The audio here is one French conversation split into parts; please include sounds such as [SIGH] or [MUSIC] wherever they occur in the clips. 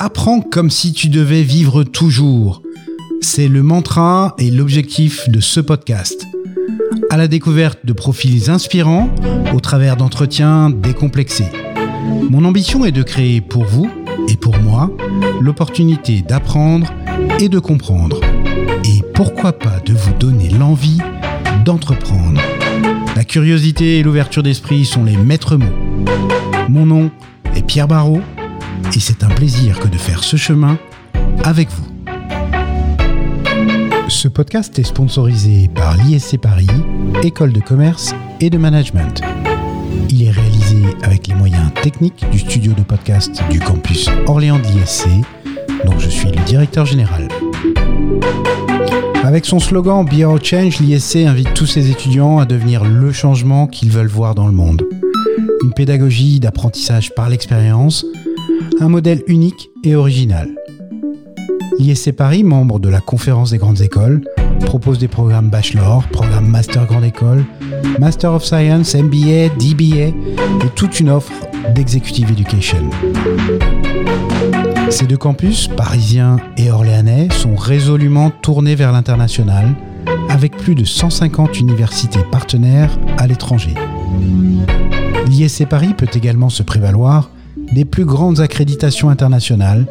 apprends comme si tu devais vivre toujours. C'est le mantra et l'objectif de ce podcast. À la découverte de profils inspirants au travers d'entretiens décomplexés. Mon ambition est de créer pour vous et pour moi l'opportunité d'apprendre et de comprendre. Et pourquoi pas de vous donner l'envie d'entreprendre. La curiosité et l'ouverture d'esprit sont les maîtres mots. Mon nom est Pierre Barrault et c'est un plaisir que de faire ce chemin avec vous. Ce podcast est sponsorisé par l'ISC Paris, École de commerce et de management. Il est réalisé avec les moyens techniques du studio de podcast du campus Orléans de l'ISC, dont je suis le directeur général. Avec son slogan Be Change, l'ISC invite tous ses étudiants à devenir le changement qu'ils veulent voir dans le monde. Une pédagogie d'apprentissage par l'expérience, un modèle unique et original. L'ISC Paris, membre de la Conférence des grandes écoles, propose des programmes bachelor, programmes master grande école, master of science, MBA, DBA et toute une offre d'executive education. Ces deux campus, parisiens et orléanais, sont résolument tournés vers l'international, avec plus de 150 universités partenaires à l'étranger. L'ISC Paris peut également se prévaloir des plus grandes accréditations internationales,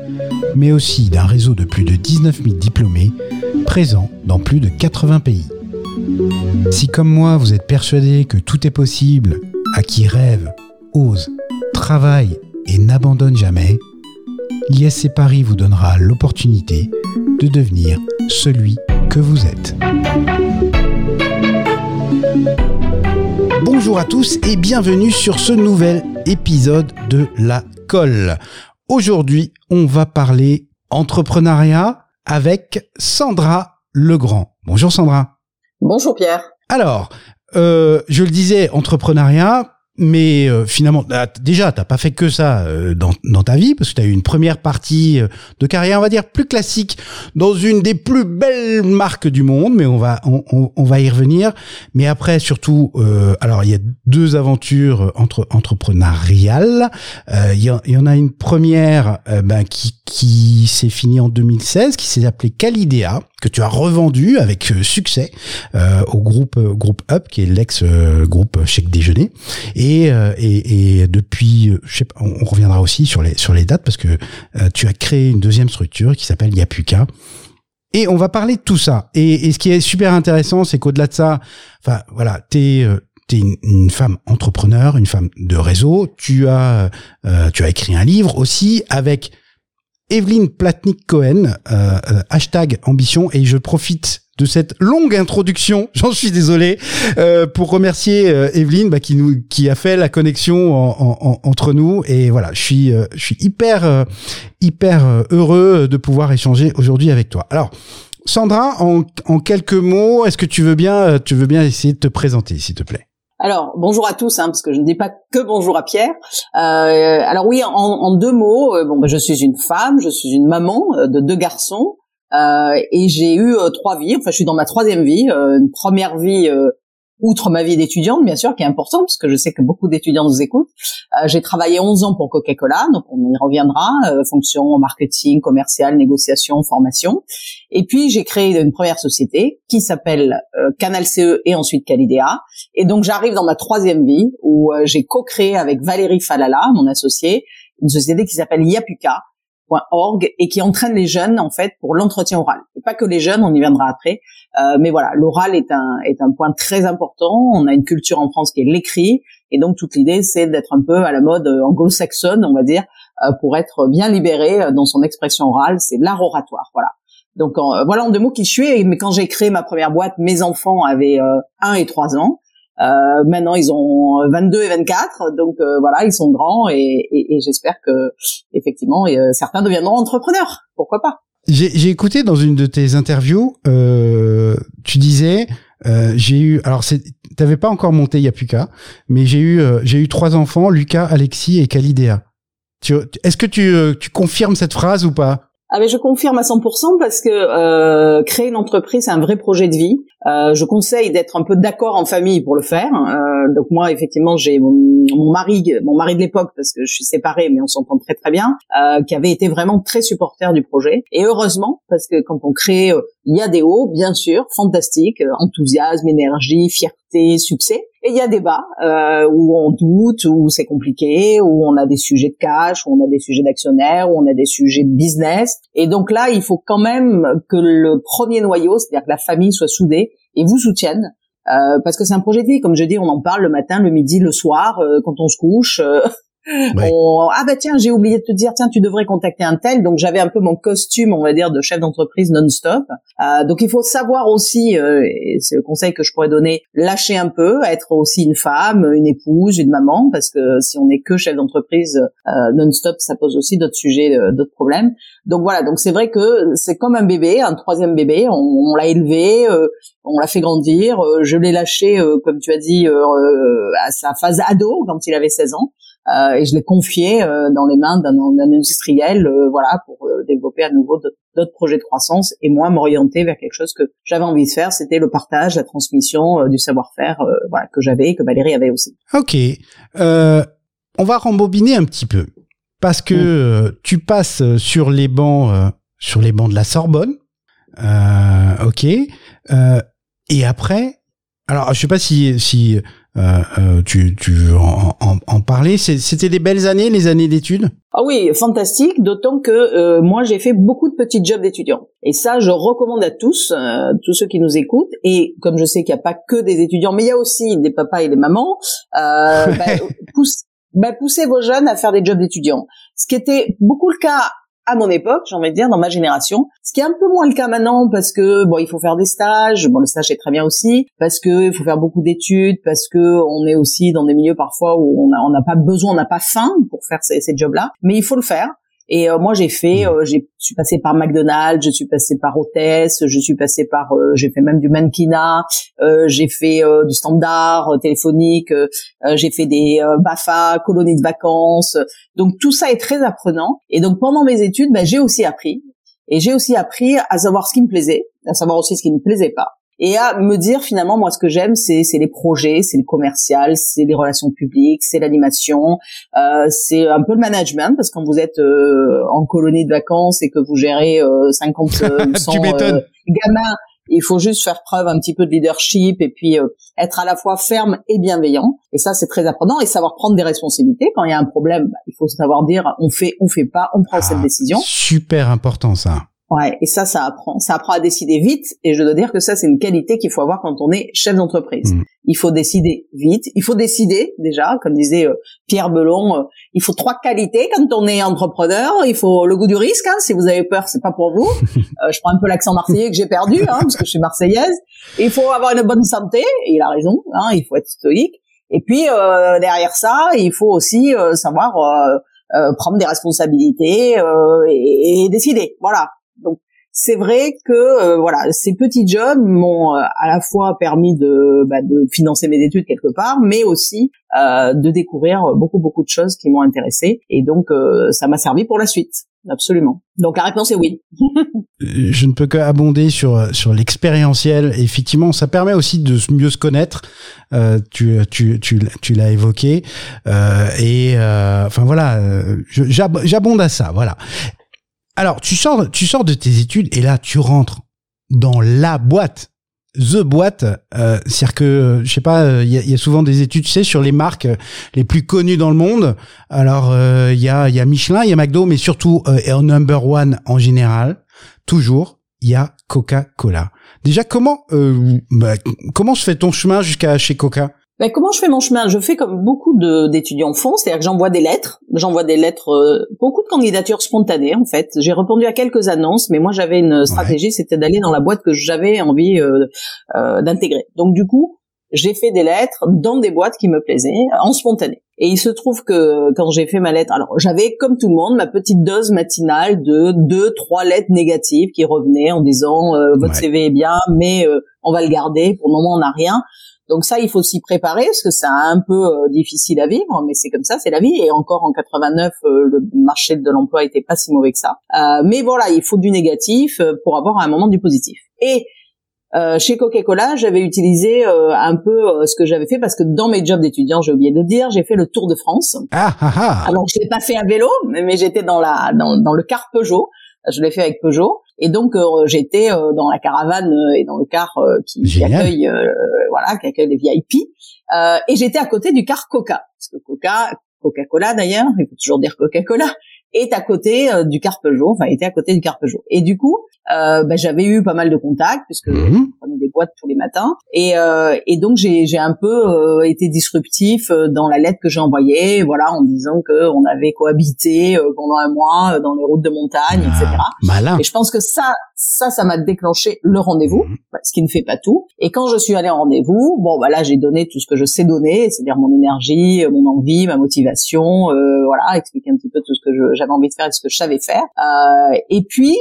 mais aussi d'un réseau de plus de 19 000 diplômés présents dans plus de 80 pays. Si comme moi vous êtes persuadé que tout est possible à qui rêve, ose, travaille et n'abandonne jamais, l'ISC Paris vous donnera l'opportunité de devenir celui que vous êtes. Bonjour à tous et bienvenue sur ce nouvel épisode de La Colle. Aujourd'hui, on va parler entrepreneuriat avec Sandra Legrand. Bonjour Sandra. Bonjour Pierre. Alors, euh, je le disais, entrepreneuriat, mais euh, finalement, déjà, t'as pas fait que ça euh, dans, dans ta vie, parce que tu as eu une première partie euh, de carrière, on va dire, plus classique, dans une des plus belles marques du monde, mais on va, on, on, on va y revenir. Mais après, surtout, alors il y a deux aventures entre entrepreneuriales. Il y, y, en a une première ben, qui, qui s'est finie en 2016, qui s'est appelée Calidea, que tu as revendu avec succès au groupe groupe Up, qui est l'ex groupe Chèque Déjeuner. Euh, et, depuis, euh, on, reviendra aussi sur les dates parce que euh, tu as créé une deuxième structure qui s'appelle Yapuka. Et on va parler de tout ça. Et, ce qui est super intéressant, c'est qu'au-delà de ça, enfin voilà, t'es t'es une, une, femme entrepreneur, une femme de réseau. Tu as tu as écrit un livre aussi avec Evelyne Platnik Cohen, hashtag ambition. Et je profite de cette longue introduction. [LAUGHS] J'en suis désolé euh, pour remercier euh, Evelyne bah, qui nous qui a fait la connexion entre nous et voilà, je suis euh, je suis hyper euh, hyper heureux de pouvoir échanger aujourd'hui avec toi. Alors Sandra, en, en quelques mots, est-ce que tu veux bien tu veux bien essayer de te présenter, s'il te plaît? Alors bonjour à tous, hein, parce que je ne dis pas que bonjour à Pierre. Euh, alors oui, en, en deux mots, bon, bah, je suis une femme, je suis une maman de deux garçons. Euh, et j'ai eu euh, trois vies. Enfin, je suis dans ma troisième vie. Euh, une première vie outre ma vie d'étudiante, bien sûr, qui est importante, parce que je sais que beaucoup d'étudiants nous écoutent. Euh, j'ai travaillé 11 ans pour Coca-Cola, donc on y reviendra, euh, fonction marketing, commercial, négociation, formation. Et puis j'ai créé une première société qui s'appelle euh, Canal CE et ensuite Calidea. Et donc j'arrive dans ma troisième vie où j'ai co-créé avec Valérie Falala, mon associé, une société qui s'appelle Yapuka, org et qui entraîne les jeunes en fait pour l'entretien oral. Et pas que les jeunes, on y viendra après. Euh, mais voilà, l'oral est un est un point très important. On a une culture en France qui est l'écrit et donc toute l'idée c'est d'être un peu à la mode euh, anglo-saxonne, on va dire, euh, pour être bien libéré euh, dans son expression orale. C'est l'art oratoire, voilà. Donc voilà en deux mots qui je suis. Mais quand j'ai créé ma première boîte, mes enfants avaient un et trois ans. Euh, maintenant, ils ont 22 et 24, donc euh, voilà, ils sont grands et, et, et j'espère que effectivement euh, certains deviendront entrepreneurs. Pourquoi pas? J'ai écouté dans une de tes interviews, euh, tu disais, j'ai eu, alors t'avais pas encore monté Yapuka, mais j'ai eu, j'ai eu trois enfants, Lucas, Alexis et Calidea. Est-ce que tu, tu confirmes cette phrase ou pas? Ah ben je confirme à 100% parce que euh, créer une entreprise c'est un vrai projet de vie. Euh, je conseille d'être un peu d'accord en famille pour le faire. Euh, donc moi effectivement j'ai mon, mari, mon mari de l'époque parce que je suis séparée mais on s'entend très très bien, euh, qui avait été vraiment très supporter du projet. Et heureusement parce que quand on crée, euh, il y a des hauts bien sûr, fantastique, euh, enthousiasme, énergie, fierté, succès. Et il y a des bas euh, où on doute, où c'est compliqué, où on a des sujets de cash, où on a des sujets d'actionnaires, où on a des sujets de business. Et donc là, il faut quand même que le premier noyau, c'est-à-dire que la famille soit soudée et vous soutienne. Euh, parce que c'est un projet de vie, comme je dis, on en parle le matin, le midi, le soir, euh, quand on se couche. Euh, ah bah tiens, j'ai oublié de te dire, tiens, tu devrais contacter un tel. Donc j'avais un peu mon costume, on va dire, de chef d'entreprise non-stop. Euh, donc il faut savoir aussi, euh, et c'est le conseil que je pourrais donner, lâcher un peu, être aussi une femme, une épouse, une maman, parce que si on n'est que chef d'entreprise euh, non-stop, ça pose aussi d'autres sujets, euh, d'autres problèmes. Donc voilà, donc c'est vrai que c'est comme un bébé, un troisième bébé. On, on l'a élevé, euh, on l'a fait grandir. je l'ai lâché, comme tu as dit, à sa phase ado quand il avait 16 ans. Euh, et je l'ai confié euh, dans les mains d'un industriel, euh, voilà, pour développer à nouveau d'autres projets de croissance et moi m'orienter vers quelque chose que j'avais envie de faire, c'était le partage, la transmission du savoir-faire, voilà, que j'avais et que Valérie avait aussi. Ok, on va rembobiner un petit peu parce que mm. tu passes sur les bancs, sur les bancs de la Sorbonne, ok, et après, alors je sais pas si si euh, euh, tu, tu veux en, en, parler? C'était des belles années, les années d'études? Ah oui, fantastique, d'autant que euh, moi j'ai fait beaucoup de petits jobs d'étudiants. Et ça, je recommande à tous, tous ceux qui nous écoutent. Et comme je sais qu'il n'y a pas que des étudiants, mais il y a aussi des papas et des mamans, [LAUGHS] bah, pousse, bah, poussez vos jeunes à faire des jobs d'étudiants. Ce qui était beaucoup le cas à mon époque, j'ai envie de dire, dans ma génération. Ce qui est un peu moins le cas maintenant parce que bon, il faut faire des stages. Bon, le stage est très bien aussi parce que il faut faire beaucoup d'études, parce que on est aussi dans des milieux parfois où on n'a pas besoin, on n'a pas faim pour faire ces, ces jobs-là, mais il faut le faire. Et euh, moi, j'ai fait, mmh. euh, j'ai, je suis passée par McDonald's, je suis passée par hôtesse, je suis passée par, euh, j'ai fait même du mannequinat, j'ai fait du standard téléphonique, j'ai fait des Bafa, colonies de vacances. Donc tout ça est très apprenant. Et donc pendant mes études, ben, j'ai aussi appris. Et j'ai aussi appris à savoir ce qui me plaisait, à savoir aussi ce qui ne me plaisait pas et à me dire finalement moi ce que j'aime c'est c'est les projets, c'est le commercial, c'est les relations publiques, c'est l'animation, euh, c'est un peu le management parce que quand vous êtes euh, en colonie de vacances et que vous gérez euh, 50 100 [LAUGHS] euh, gamins, il faut juste faire preuve un petit peu de leadership et puis euh, être à la fois ferme et bienveillant et ça c'est très apprenant et savoir prendre des responsabilités quand il y a un problème, bah, il faut savoir dire on fait on fait pas, on prend cette ah, décision. Super important ça. Ouais, et ça, ça apprend. Ça apprend à décider vite. Et je dois dire que ça, c'est une qualité qu'il faut avoir quand on est chef d'entreprise. Mm. Il faut décider vite. Il faut décider déjà, comme disait euh, Pierre Belon. Euh, il faut trois qualités quand on est entrepreneur. Il faut le goût du risque. Hein, si vous avez peur, c'est pas pour vous. [LAUGHS] Euh, je prends un peu l'accent marseillais que j'ai perdu, hein, parce que je suis marseillaise. il faut avoir une bonne santé. Et il a raison. Hein, il faut être stoïque. Et puis derrière ça, il faut aussi savoir prendre des responsabilités et, et décider. Voilà donc c'est vrai que euh, voilà, ces petits jobs m'ont euh, à la fois permis de, bah, de financer mes études quelque part, mais aussi euh, de découvrir beaucoup beaucoup de choses qui m'ont intéressé, et donc ça m'a servi pour la suite. Absolument. Donc la réponse est oui. [LAUGHS] Je ne peux qu'abonder sur sur l'expérientiel. Effectivement, ça permet aussi de mieux se connaître. Euh, tu tu tu tu l'as évoqué. Euh, et euh, enfin voilà, j'abonde à ça. Voilà. Alors, tu sors, tu sors de tes études et là, tu rentres dans la boîte. The boîte, euh, c'est-à-dire que je sais pas, il y, a, souvent des études, tu sais, sur les marques les plus connues dans le monde. Alors il y a, y a Michelin, il y a McDo, mais surtout et en number one en général, toujours il y a Coca-Cola. Déjà, comment bah, comment se fait ton chemin jusqu'à chez Coca? Ben, comment je fais mon chemin? Je fais comme beaucoup d'étudiants font, c'est-à-dire que j'envoie des lettres. J'envoie des lettres, euh, beaucoup de candidatures spontanées en fait. J'ai répondu à quelques annonces, mais moi j'avais une stratégie, c'était d'aller dans la boîte que j'avais envie euh, euh, d'intégrer. Donc du coup, j'ai fait des lettres dans des boîtes qui me plaisaient, en spontané. Et il se trouve que quand j'ai fait ma lettre, alors j'avais comme tout le monde ma petite dose matinale de deux, trois lettres négatives qui revenaient en disant votre CV est bien, mais on va le garder. Pour le moment, on n'a rien. Donc ça, il faut s'y préparer parce que c'est un peu euh, difficile à vivre, mais c'est comme ça, c'est la vie. Et encore en 89, euh, le marché de l'emploi était pas si mauvais que ça. Euh, mais voilà, il faut du négatif pour avoir un moment du positif. Et chez Coca-Cola, j'avais utilisé un peu ce que j'avais fait parce que dans mes jobs d'étudiant, j'ai oublié de le dire, j'ai fait le Tour de France. Ah, ah, ah. Alors je l'ai pas fait à vélo, mais, j'étais dans la dans, dans le car Peugeot. Je l'ai fait avec Peugeot. Et donc euh, j'étais euh, dans la caravane euh, et dans le car qui, qui, accueille voilà qui accueille les VIP et j'étais à côté du car Coca. Parce que Coca Coca-Cola d'ailleurs il faut toujours dire Coca-Cola est à côté du car Peugeot enfin était à côté du car Peugeot. Et du coup euh, bah, j'avais eu pas mal de contacts puisque mmh. je prenais des boîtes tous les matins et, euh, et donc j'ai, j'ai un peu euh, été disruptif euh, dans la lettre que j'ai envoyée, voilà, en disant que on avait cohabité euh, pendant un mois dans les routes de montagne, etc. Ah, malin. Et je pense que ça, ça, ça m'a déclenché le rendez-vous, mmh. ce qui ne fait pas tout. Et quand je suis allée en rendez-vous, bon, bah là, j'ai donné tout ce que je sais donner, c'est-à-dire mon énergie, mon envie, ma motivation, voilà, expliquer un petit peu tout ce que j'avais envie de faire et ce que je savais faire. et puis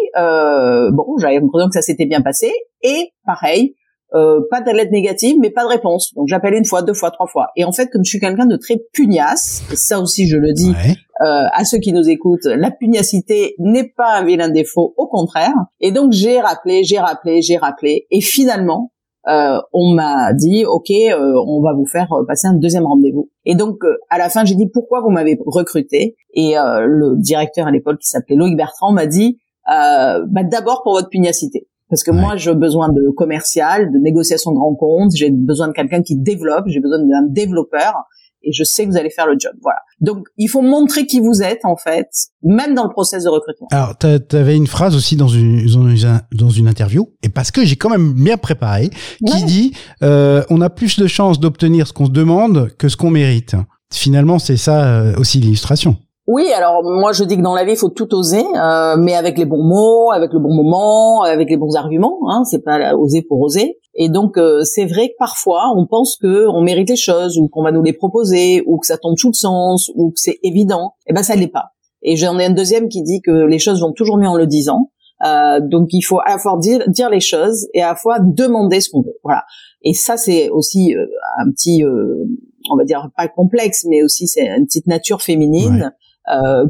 bon, j'avais l'impression que ça s'était bien passé. Et pareil, euh, pas de lettre négative, mais pas de réponse. Donc j'appelle une fois, deux fois, trois fois. Et en fait, comme je suis quelqu'un de très pugnace, et ça aussi je le dis euh, à ceux qui nous écoutent, la pugnacité n'est pas un vilain défaut, au contraire. Et donc j'ai rappelé, j'ai rappelé, j'ai rappelé, et finalement, euh, on m'a dit ok, euh, on va vous faire passer un deuxième rendez-vous. Et donc à la fin, j'ai dit pourquoi vous m'avez recruté? Et le directeur à l'époque qui s'appelait Loïc Bertrand m'a dit euh, bah, d'abord pour votre pugnacité. Parce que moi, j'ai besoin de commercial, de négociation de comptes, j'ai besoin de quelqu'un qui développe, j'ai besoin d'un développeur, et je sais que vous allez faire le job. Voilà. Donc, il faut montrer qui vous êtes, en fait, même dans le process de recrutement. Alors, tu avais une phrase aussi dans une, dans une interview, et parce que j'ai quand même bien préparé, qui dit euh, on a plus de chances d'obtenir ce qu'on se demande que ce qu'on mérite. Finalement, c'est ça euh, aussi l'illustration. Oui, alors moi je dis que dans la vie il faut tout oser, euh, mais avec les bons mots, avec le bon moment, avec les bons arguments. Hein, c'est pas oser pour oser. Et donc euh, c'est vrai que parfois on pense que on mérite les choses ou qu'on va nous les proposer ou que ça tombe tout le sens ou que c'est évident. Eh ben ça l'est pas. Et j'en ai un deuxième qui dit que les choses vont toujours mieux en le disant. Euh, donc il faut à la fois dire, les choses et à la fois demander ce qu'on veut. Voilà. Et ça c'est aussi euh, un petit, on va dire pas complexe, mais aussi c'est une petite nature féminine. Euh,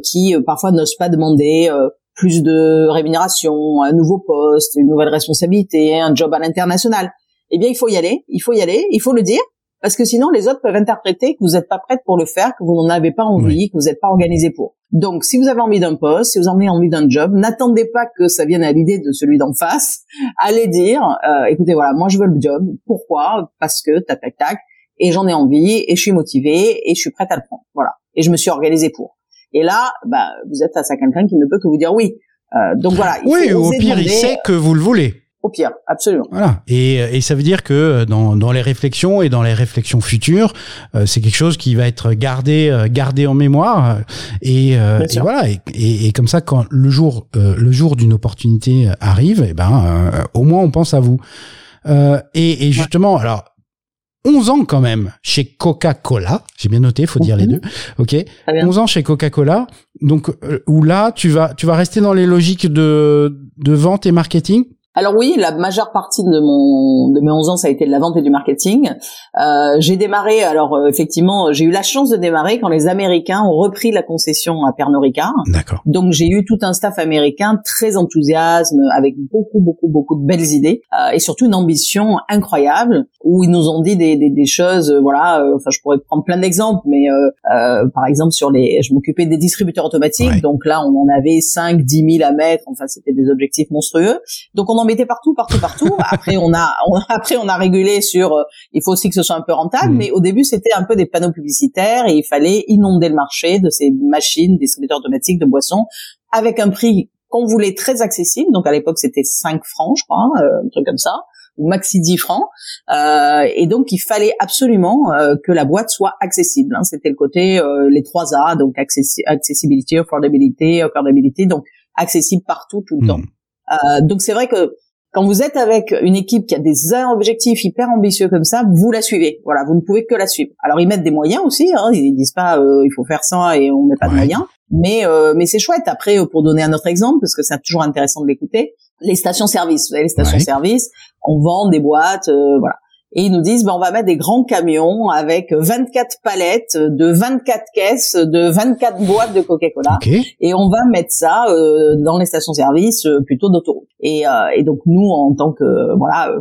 qui euh, parfois n'osent pas demander euh, plus de rémunération, un nouveau poste, une nouvelle responsabilité, un job à l'international. Eh bien, il faut y aller, il faut y aller, il faut le dire, parce que sinon les autres peuvent interpréter que vous n'êtes pas prête pour le faire, que vous n'en avez pas envie, que vous n'êtes pas organisé pour. Donc, si vous avez envie d'un poste, si vous avez envie d'un job, n'attendez pas que ça vienne à l'idée de celui d'en face. Allez dire, euh, écoutez, voilà, moi je veux le job. Pourquoi? Parce que tac tac tac, et j'en ai envie, et je suis motivée, et je suis prête à le prendre. Voilà, et je me suis organisée pour. Et là, bah, vous êtes face à quelqu'un qui ne peut que vous dire oui. Euh, donc voilà. Il oui, au pire, il sait que vous le voulez. Au pire, absolument. Voilà. Et, et ça veut dire que dans, dans les réflexions et dans les réflexions futures, euh, c'est quelque chose qui va être gardé euh, gardé en mémoire. Et, euh, et voilà. Et, et, comme ça, quand le jour le jour d'une opportunité arrive, et eh ben au moins on pense à vous. et, et justement, alors 11 ans quand même chez Coca-Cola. J'ai bien noté, faut dire les mhm. deux. OK. 11 ans chez Coca-Cola. Donc euh, où là, tu vas tu vas rester dans les logiques de de vente et marketing alors oui, la majeure partie de mon de mes 11 ans, ça a été de la vente et du marketing. Euh, j'ai démarré, alors euh, effectivement, j'ai eu la chance de démarrer quand les Américains ont repris la concession à Pernod Ricard. D'accord. Donc j'ai eu tout un staff américain très enthousiasme, avec beaucoup beaucoup beaucoup de belles idées euh, et surtout une ambition incroyable où ils nous ont dit des, des, des choses, euh, voilà. Euh, enfin, je pourrais prendre plein d'exemples, mais par exemple sur les, je m'occupais des distributeurs automatiques. Donc là, on en avait 5, 10 000 à mettre. Enfin, c'était des objectifs monstrueux. Donc on en mettait partout, partout, partout. [LAUGHS] après, on a, après, on a régulé sur. Euh, il faut aussi que ce soit un peu rentable, mm. mais au début, c'était un peu des panneaux publicitaires et il fallait inonder le marché de ces machines, distributeurs automatiques de boissons, avec un prix qu'on voulait très accessible. Donc à l'époque, c'était 5 francs, je crois, euh, un truc comme ça ou maxi 10 francs. Euh, et donc, il fallait absolument euh, que la boîte soit accessible. Hein. C'était le côté les trois A, donc accessibility, affordability, affordability, donc accessible partout, tout le mm. temps. Euh, donc c'est vrai que quand vous êtes avec une équipe qui a des objectifs hyper ambitieux comme ça, vous la suivez. Voilà, vous ne pouvez que la suivre. Alors ils mettent des moyens aussi. Hein, ils disent pas euh, il faut faire ça et on met pas de moyens. Mais euh, mais c'est chouette. Après, pour donner un autre exemple, parce que c'est toujours intéressant de l'écouter, les stations-service. Vous avez les stations-service, on vend des boîtes, voilà. Et ils nous disent ben on va mettre des grands camions avec 24 palettes de 24 caisses de 24 boîtes de Coca-Cola et on va mettre ça euh, dans les stations-service euh, plutôt d'autoroute. Et, euh, et, donc nous en tant que voilà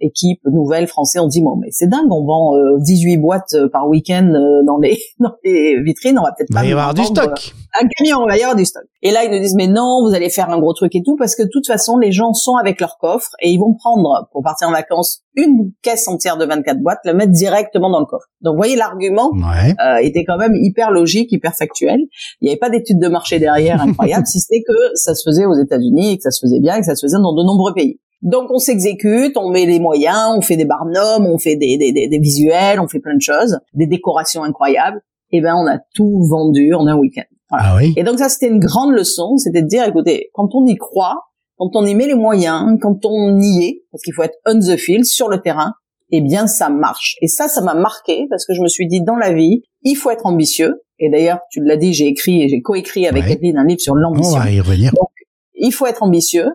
équipe nouvelle français, on dit bon mais c'est dingue, on vend 18 boîtes par week-end dans les [LAUGHS] dans les vitrines, on va peut-être pas y avoir du stock. Un camion, on va y avoir du stock. Et là ils nous disent mais non, vous allez faire un gros truc et tout parce que de toute façon les gens sont avec leur coffre et ils vont prendre pour partir en vacances une caisse entière de 24 boîtes, le mettre directement dans le coffre. Donc, vous voyez, l'argument euh, était quand même hyper logique, hyper factuel. Il n'y avait pas d'études de marché derrière incroyable, [LAUGHS] si c'était que ça se faisait aux États-Unis et que ça se faisait bien et que ça se faisait dans de nombreux pays. Donc, on s'exécute, on met les moyens, on fait des barnums, on fait des, des, des, visuels, on fait plein de choses, des décorations incroyables. Et eh ben, on a tout vendu en un week-end. Ah oui. Et donc ça, c'était une grande leçon, c'était de dire, écoutez, quand on y croit, quand on y met les moyens, quand on y est, parce qu'il faut être on the field, sur le terrain, eh bien ça marche. Et ça, ça m'a marqué parce que je me suis dit dans la vie, il faut être ambitieux. Et d'ailleurs, tu l'as dit, j'ai écrit et j'ai coécrit avec ouais. un livre sur l'ambition. On va y revenir. Donc, il faut être ambitieux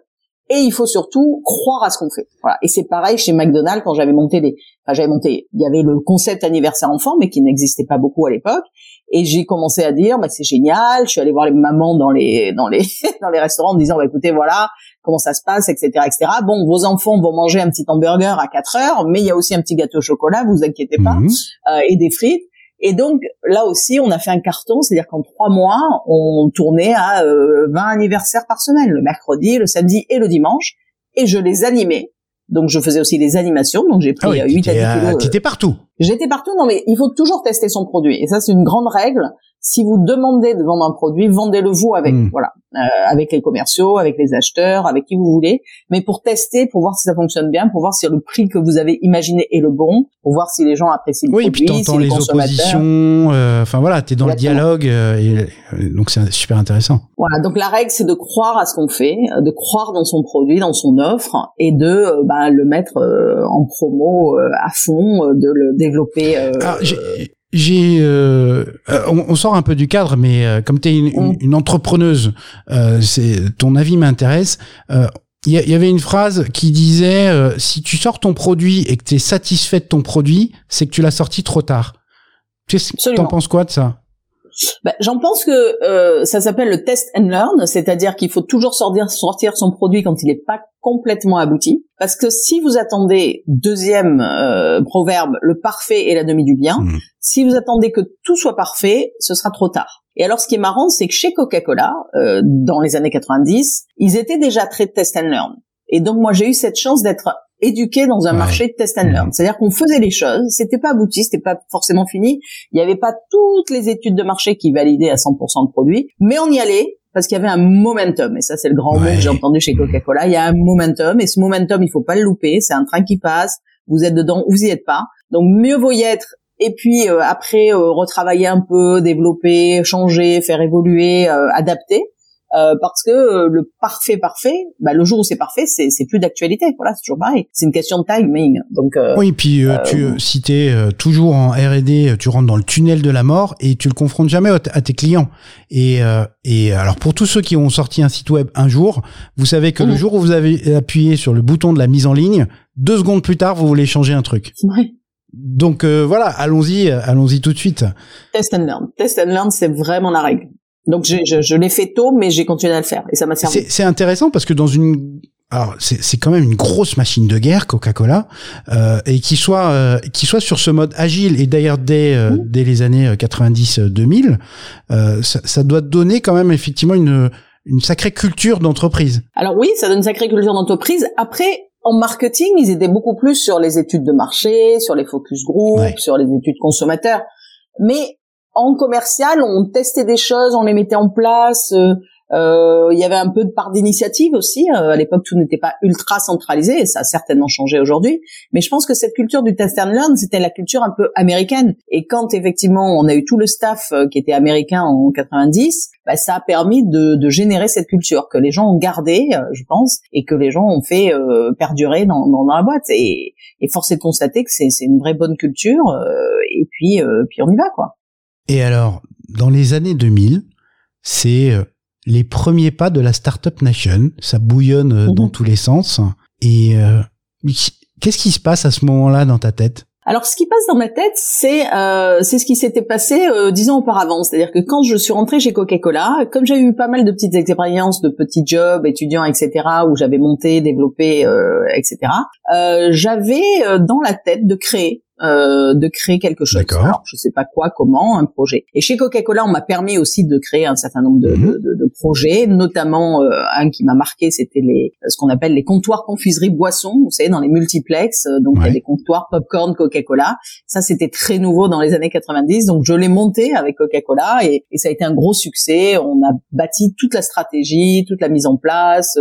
et il faut surtout croire à ce qu'on fait. Voilà. Et c'est pareil chez McDonald's quand j'avais monté les, enfin j'avais monté, il y avait le concept anniversaire enfant, mais qui n'existait pas beaucoup à l'époque. Et j'ai commencé à dire, bah, c'est génial. Je suis allée voir les mamans dans les dans les [LAUGHS] dans les restaurants en disant, bah, écoutez, voilà comment ça se passe, etc., etc. Bon, vos enfants vont manger un petit hamburger à 4 heures, mais il y a aussi un petit gâteau au chocolat, vous inquiétez pas, mhm. euh, et des frites. Et donc là aussi, on a fait un carton, c'est-à-dire qu'en trois mois, on tournait à euh, 20 anniversaires par semaine, le mercredi, le samedi et le dimanche, et je les animais. Donc je faisais aussi les animations, donc j'ai pris ah oui, 8 à 10 partout. J'étais partout, non mais il faut toujours tester son produit. Et ça c'est une grande règle si vous demandez de vendre un produit, vendez-le vous avec, hmm. voilà, euh, avec les commerciaux, avec les acheteurs, avec qui vous voulez, mais pour tester, pour voir si ça fonctionne bien, pour voir si le prix que vous avez imaginé est le bon, pour voir si les gens apprécient le produit, oui, puis t'entends les, oppositions, euh, enfin voilà, t'es dans le dialogue, euh, et, donc c'est super intéressant. Voilà, donc la règle c'est de croire à ce qu'on fait, de croire dans son produit, dans son offre, et de bah, le mettre en promo à fond, de le développer. Alors, j'ai, euh, euh, on, sort un peu du cadre, mais euh, comme tu es une, une, entrepreneuse, c'est ton avis m'intéresse. Il y, avait une phrase qui disait si tu sors ton produit et que tu es satisfait de ton produit, c'est que tu l'as sorti trop tard. Tu en penses quoi de ça? Ben, J'en pense que euh, ça s'appelle le test and learn, c'est-à-dire qu'il faut toujours sortir, sortir son produit quand il n'est pas complètement abouti. Parce que si vous attendez, deuxième euh, proverbe, le parfait est la demi du bien, mmh. si vous attendez que tout soit parfait, ce sera trop tard. Et alors ce qui est marrant, c'est que chez Coca-Cola, euh, dans les années 90, ils étaient déjà très test and learn. Et donc moi j'ai eu cette chance d'être éduqué dans un marché de test and learn. Mmh. C'est-à-dire qu'on faisait les choses, c'était pas abouti, c'était pas forcément fini, il n'y avait pas toutes les études de marché qui validaient à 100% le produit, mais on y allait parce qu'il y avait un momentum et ça c'est le grand mot que j'ai entendu chez Coca-Cola, il y a un momentum et ce momentum il faut pas le louper, c'est un train qui passe, vous êtes dedans ou vous y êtes pas. Donc mieux vaut y être et puis euh, après euh, retravailler un peu, développer, changer, faire évoluer, euh, adapter euh, parce que euh, le parfait parfait, bah, le jour où c'est parfait, c'est, c'est plus d'actualité. Voilà, c'est toujours pareil. C'est une question de timing. Donc euh, oui, puis tu, si t'es toujours en R&D, tu rentres dans le tunnel de la mort et tu le confrontes jamais à tes clients. Et et alors pour tous ceux qui ont sorti un site web un jour, vous savez que le mmh. jour où vous avez appuyé sur le bouton de la mise en ligne, deux secondes plus tard, vous voulez changer un truc. Ouais. Donc voilà, allons-y, allons-y tout de suite. Test and learn. Test and learn, c'est vraiment la règle. Donc je, je, je l'ai fait tôt, mais j'ai continué à le faire et ça m'a servi. C'est intéressant parce que dans une alors c'est quand même une grosse machine de guerre Coca-Cola euh, et qui soit euh, qui soit sur ce mode agile et d'ailleurs dès euh, mmh. dès les années 90-2000 euh, ça, ça, doit donner quand même effectivement une une sacrée culture d'entreprise. Alors oui, ça donne une sacrée culture d'entreprise. Après en marketing, ils étaient beaucoup plus sur les études de marché, sur les focus group, sur les études consommateurs. Mais en commercial, on testait des choses, on les mettait en place. Euh, euh, il y avait un peu de part d'initiative aussi. Euh, à l'époque, tout n'était pas ultra centralisé, et ça a certainement changé aujourd'hui. Mais je pense que cette culture du test and learn, c'était la culture un peu américaine. Et quand effectivement, on a eu tout le staff qui était américain en 90, bah, ça a permis de, de, générer cette culture que les gens ont gardée, je pense, et que les gens ont fait perdurer dans, dans, dans, la boîte. Et, et force est de constater que c'est une vraie bonne culture. et puis, puis on y va, quoi. Et alors, dans les années 2000, c'est euh, les premiers pas de la startup nation. Ça bouillonne euh, dans mhm. tous les sens. Et euh, Qu'est-ce qui se passe à ce moment-là dans ta tête? Alors, ce qui passe dans ma tête, c'est euh, c'est ce qui s'était passé euh, dix ans auparavant. C'est-à-dire que quand je suis rentrée chez Coca-Cola, comme j'ai eu pas mal de petites expériences, de petits jobs, étudiants, etc., où j'avais monté, développé, euh, etc., euh, j'avais euh, dans la tête de créer euh, de créer quelque chose. Alors, je sais pas quoi, comment, un projet. Et chez Coca-Cola, on m'a permis aussi de créer un certain nombre de, mhm. de, de, projets, notamment euh, un qui m'a marqué, c'était les ce qu'on appelle les comptoirs confiserie boissons. Vous savez, dans les multiplex, euh, donc il y a des comptoirs popcorn Coca-Cola. Ça, c'était très nouveau dans les années 90, donc je l'ai monté avec Coca-Cola et, et, ça a été un gros succès. On a bâti toute la stratégie, toute la mise en place.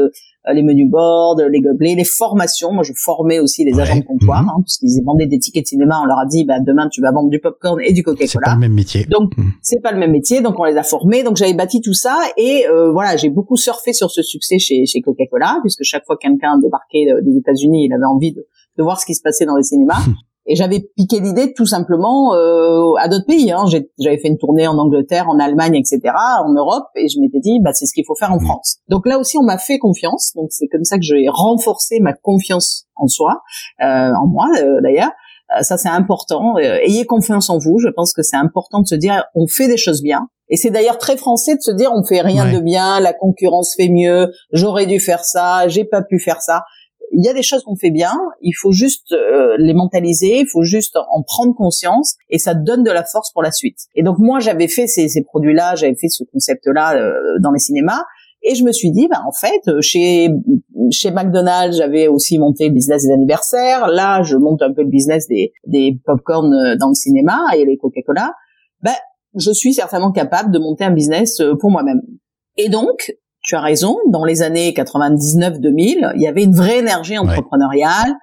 Euh, les menus boards, les gobelets, les formations. Moi, je formais aussi les agents de comptoir, mhm. hein, parce qu'ils vendaient des tickets de cinéma. On leur a dit, bah, demain, tu vas vendre du popcorn et du Coca-Cola. C'est pas le même métier. Donc, mhm. c'est pas le même métier. Donc, on les a formés. Donc, j'avais bâti tout ça. Et euh, voilà, j'ai beaucoup surfé sur ce succès chez, chez Coca-Cola, puisque chaque fois qu'un débarquait euh, des États-Unis, il avait envie de, de voir ce qui se passait dans les cinémas. [LAUGHS] Et j'avais piqué l'idée tout simplement euh, à d'autres pays. Hein. J'avais fait une tournée en Angleterre, en Allemagne, etc., en Europe, et je m'étais dit, bah, c'est ce qu'il faut faire en mmh. France. Donc là aussi, on m'a fait confiance. Donc c'est comme ça que j'ai renforcé ma confiance en soi, euh, en moi euh, d'ailleurs. Euh, ça, c'est important. Euh, ayez confiance en vous. Je pense que c'est important de se dire, on fait des choses bien. Et c'est d'ailleurs très français de se dire, on fait rien de bien, la concurrence fait mieux, j'aurais dû faire ça, j'ai pas pu faire ça il y a des choses qu'on fait bien, il faut juste euh, les mentaliser, il faut juste en prendre conscience et ça donne de la force pour la suite. Et donc moi j'avais fait ces, ces produits-là, j'avais fait ce concept-là euh, dans les cinémas et je me suis dit, bah, en fait, euh, chez chez McDonald's, j'avais aussi monté le business des anniversaires. Là, je monte un peu le business des des popcorn dans le cinéma et les Coca-Cola. Ben, je suis certainement capable de monter un business pour moi-même. Et donc, tu as raison, dans les années 99-2000, il y avait une vraie énergie entrepreneuriale.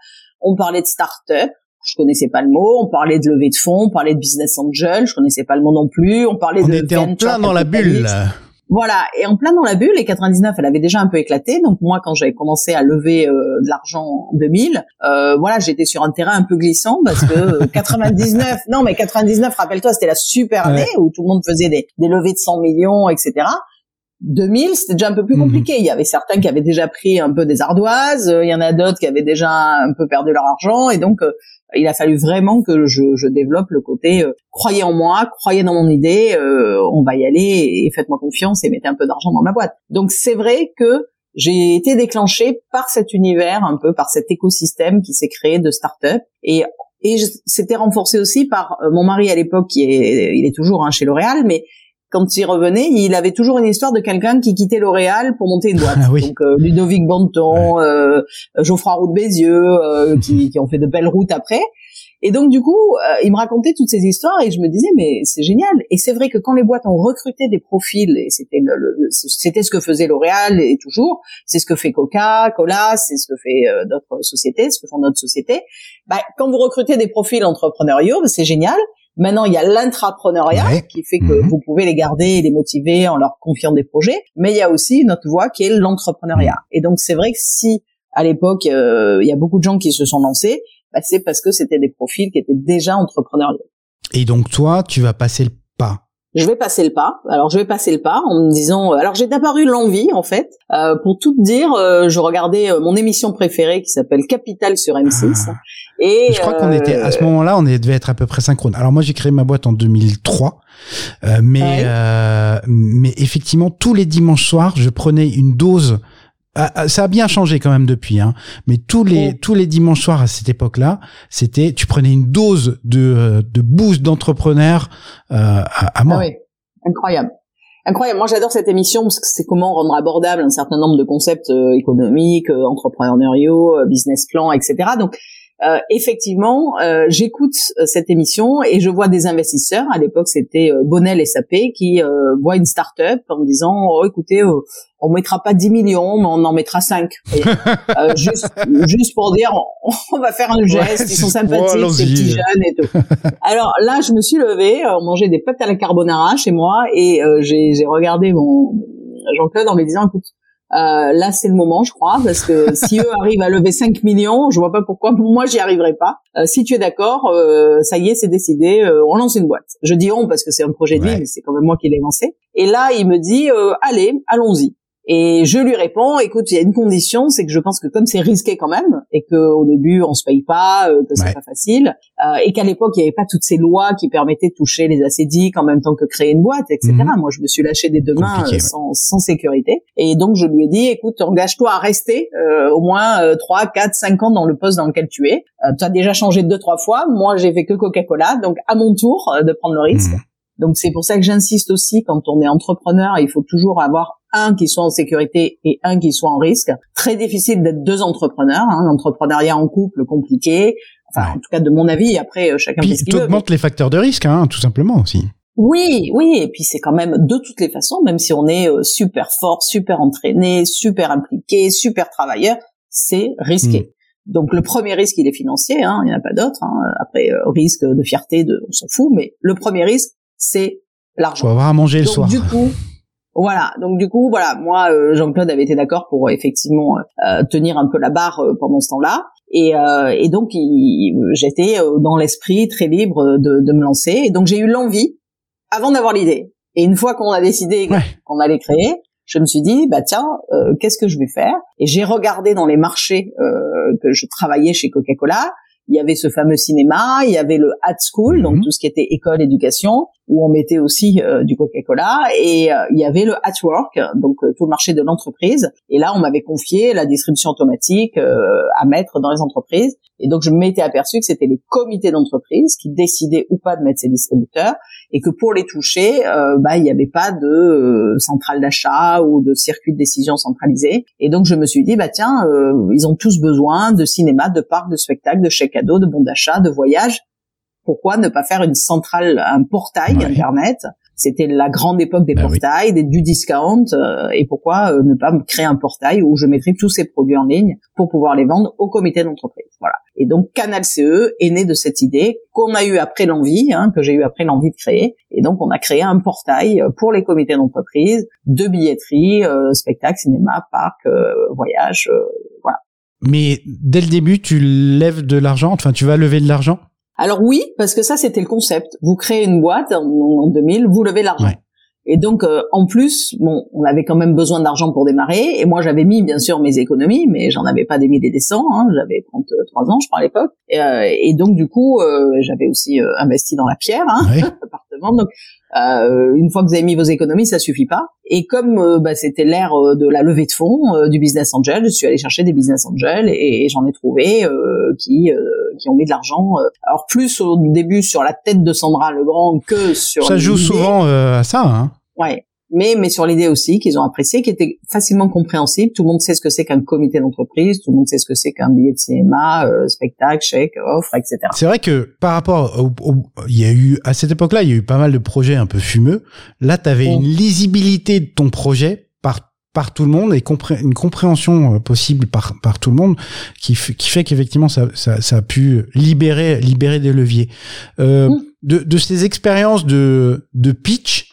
On parlait de start-up, je connaissais pas le mot. On parlait de levée de fonds, on parlait de business angel, je connaissais pas le mot non plus. On parlait on de était en plein dans la bulle. Voilà, et en plein dans la bulle, et 99, elle avait déjà un peu éclaté. Donc moi, quand j'avais commencé à lever euh, de l'argent en 2000, euh, voilà, j'étais sur un terrain un peu glissant parce que [LAUGHS] 99, non mais 99, rappelle-toi, c'était la super année où tout le monde faisait des, des levées de 100 millions, etc. 2000, c'était déjà un peu plus mhm. compliqué. Il y avait certains qui avaient déjà pris un peu des ardoises, euh, il y en a d'autres qui avaient déjà un peu perdu leur argent, et donc euh, il a fallu vraiment que je, je développe le côté euh, croyez en moi, croyez dans mon idée, on va y aller et faites-moi confiance et mettez un peu d'argent dans ma boîte. Donc c'est vrai que j'ai été déclenchée par cet univers, un peu par cet écosystème qui s'est créé de start-up et et c'était renforcé aussi par mon mari à l'époque qui est il est toujours hein, chez L'Oréal mais quand il revenait, il avait toujours une histoire de quelqu'un qui quittait L'Oréal pour monter une boîte. Ah Donc euh, Ludovic Banton, euh, Geoffroy Roux de Bézieux, euh, [LAUGHS] qui, qui, ont fait de belles routes après. Et donc du coup, euh, il me racontait toutes ces histoires et je me disais mais c'est génial. Et c'est vrai que quand les boîtes ont recruté des profils et c'était le, c'était ce que faisait L'Oréal et toujours, c'est ce que fait Coca, Cola, c'est ce que fait d'autres sociétés, ce que font notre société. Bah, quand vous recrutez des profils entrepreneuriaux, bah, c'est génial. Maintenant, il y a l'intrapreneuriat qui fait que mhm. vous pouvez les garder et les motiver en leur confiant des projets, mais il y a aussi notre voie qui est l'entrepreneuriat. Mhm. Et donc, c'est vrai que si à l'époque euh, il y a beaucoup de gens qui se sont lancés, bah, c'est parce que c'était des profils qui étaient déjà entrepreneuriaux. Et donc toi, tu vas passer le je vais passer le pas. Alors je vais passer le pas en me disant. Euh, alors j'ai d'abord eu l'envie en fait. Euh, pour tout dire, euh, je regardais mon émission préférée qui s'appelle Capital sur M6. Ah. Et je crois qu'on était à ce moment-là, on devait être à peu près synchrone. Alors moi j'ai créé ma boîte en 2003, mais mais effectivement tous les dimanches soirs, je prenais une dose ça a bien changé quand même depuis, hein. Mais tous les tous les dimanches soirs à cette époque-là, c'était tu prenais une dose de de boost d'entrepreneur euh, à, à mort. Ah oui, incroyable. Incroyable. Moi, j'adore cette émission parce que c'est comment rendre abordable un certain nombre de concepts euh, économiques, euh, entrepreneuriaux, euh, business plan, etc. Donc, euh, effectivement, euh, j'écoute euh, cette émission et je vois des investisseurs. À l'époque, c'était Bonnel SAP qui voit une start-up en disant oh, écoutez, on mettra pas 10 millions, mais on en mettra 5. [LAUGHS] juste, juste pour dire [LAUGHS] on, va faire un geste. ils sont sympathiques ces petits jeunes et tout. [LAUGHS] Alors là, je me suis levée, on mangeait des pâtes à la carbonara chez moi et j'ai regardé mon Jean-Claude en me disant écoute euh, là, c'est le moment, je crois, parce que [LAUGHS] si eux arrivent à lever 5 millions, je vois pas pourquoi [LAUGHS] moi j'y arriverai pas. Euh, si tu es d'accord, euh, ça y est, c'est décidé, euh, on lance une boîte. Je dis on parce que c'est un projet de vie, mais c'est quand même moi qui l'ai lancé. Et là, il me dit allez, allons-y. Et je lui réponds, écoute, il y a une condition, c'est que je pense que comme c'est risqué quand même, et que au début on se paye pas, euh, que c'est pas facile, euh, et qu'à l'époque il n'y avait pas toutes ces lois qui permettaient de toucher les acédiques en même temps que créer une boîte, etc. Mhm. Moi, je me suis lâché des deux mains euh, sans, sans, sécurité. Et donc je lui ai dit, écoute, engage-toi à rester euh, au moins trois, quatre, cinq ans dans le poste dans lequel tu es. tu as déjà changé deux, trois fois. Moi, j'ai fait que Coca-Cola, donc à mon tour de prendre le risque. Mhm. Donc c'est pour ça que j'insiste aussi quand on est entrepreneur, il faut toujours avoir un qui soit en sécurité et un qui soit en risque. Très difficile d'être deux entrepreneurs. Hein. L'entrepreneuriat en couple compliqué. Enfin, en tout cas de mon avis. Après, euh, chacun. Puis tu augmentes les facteurs de risque, hein, tout simplement aussi. Oui, oui, et puis c'est quand même de toutes les façons, même si on est euh, super fort, super entraîné, super impliqué, super travailleur, c'est risqué. Hmm. Donc le premier risque, il est financier, hein, il n'y en a pas d'autre. Hein. Après, euh, risque de fierté, de, on s'en fout, mais le premier risque, c'est l'argent. Faut avoir à manger le soir. Du coup, voilà. Donc du coup, voilà, moi, euh, Jean-Claude avait été d'accord pour effectivement euh, tenir un peu la barre euh, pendant ce temps-là. Et, et donc j'étais dans l'esprit très libre de, de me lancer. Et donc j'ai eu l'envie avant d'avoir l'idée. Et une fois qu'on a décidé qu'on allait créer, je me suis dit bah tiens, qu'est-ce que je vais faire? Et j'ai regardé dans les marchés que je travaillais chez Coca-Cola il y avait ce fameux cinéma, il y avait le Hat School, donc mhm. tout ce qui était école, éducation, où on mettait aussi euh, du Coca-Cola, et euh, il y avait le At Work, donc euh, tout le marché de l'entreprise. Et là, on m'avait confié la distribution automatique à mettre dans les entreprises. Et donc, je m'étais aperçu que c'était les comités d'entreprise qui décidaient ou pas de mettre ces distributeurs, et que pour les toucher, bah, il n'y avait pas de centrale d'achat ou de circuit de décision centralisé. Et donc, je me suis dit, bah tiens, ils ont tous besoin de cinéma, de parcs, de spectacles, de chèques cadeaux, de bons d'achat, de voyages pourquoi ne pas faire une centrale, un portail internet? C'était la grande époque des bah portails, des, du discount, euh, et pourquoi euh, ne pas créer un portail où je mettrai tous ces produits en ligne pour pouvoir les vendre au comité d'entreprise? Voilà. Et donc Canal CE est né de cette idée qu'on a eu après l'envie, hein, que j'ai eu après l'envie de créer. Et donc on a créé un portail pour les comités d'entreprise de billetterie, euh, spectacle, cinéma, parc, euh, voyage, voilà. Mais dès le début, tu lèves de l'argent, enfin tu vas lever de l'argent? Alors oui, parce que ça c'était le concept. Vous créez une boîte en, 2000, vous levez l'argent. Et donc, euh, en plus, bon, on avait quand même besoin d'argent pour démarrer. Et moi, j'avais mis, bien sûr, mes économies, mais j'en avais pas des milliers des cents. Hein, j'avais 33 ans, je crois, à l'époque. Et, euh, et, donc, du coup, euh, j'avais aussi investi dans la pierre, hein, [LAUGHS] Donc, une fois que vous avez mis vos économies, ça suffit pas. Et comme bah, c'était l'ère de la levée de fonds, du business angel, je suis allée chercher des business angels et, j'en ai trouvé qui qui ont mis de l'argent. alors plus au début sur la tête de Sandra Legrand que sur. Ça joue souvent à ça. Hein Ouais. Mais, mais sur l'idée aussi qu'ils ont apprécié, qui était facilement compréhensible. Tout le monde sait ce que c'est qu'un comité d'entreprise, tout le monde sait ce que c'est qu'un billet de cinéma, euh, spectacle, chèque, offre, etc. C'est vrai que par rapport au, il y a eu à cette époque-là, il y a eu pas mal de projets un peu fumeux. Là, tu avais mm. une lisibilité de ton projet par par tout le monde et une compréhension euh, possible par par tout le monde qui, qui fait qu'effectivement ça, ça, ça a pu libérer libérer des leviers. Euh, mm. de, de ces expériences de de pitch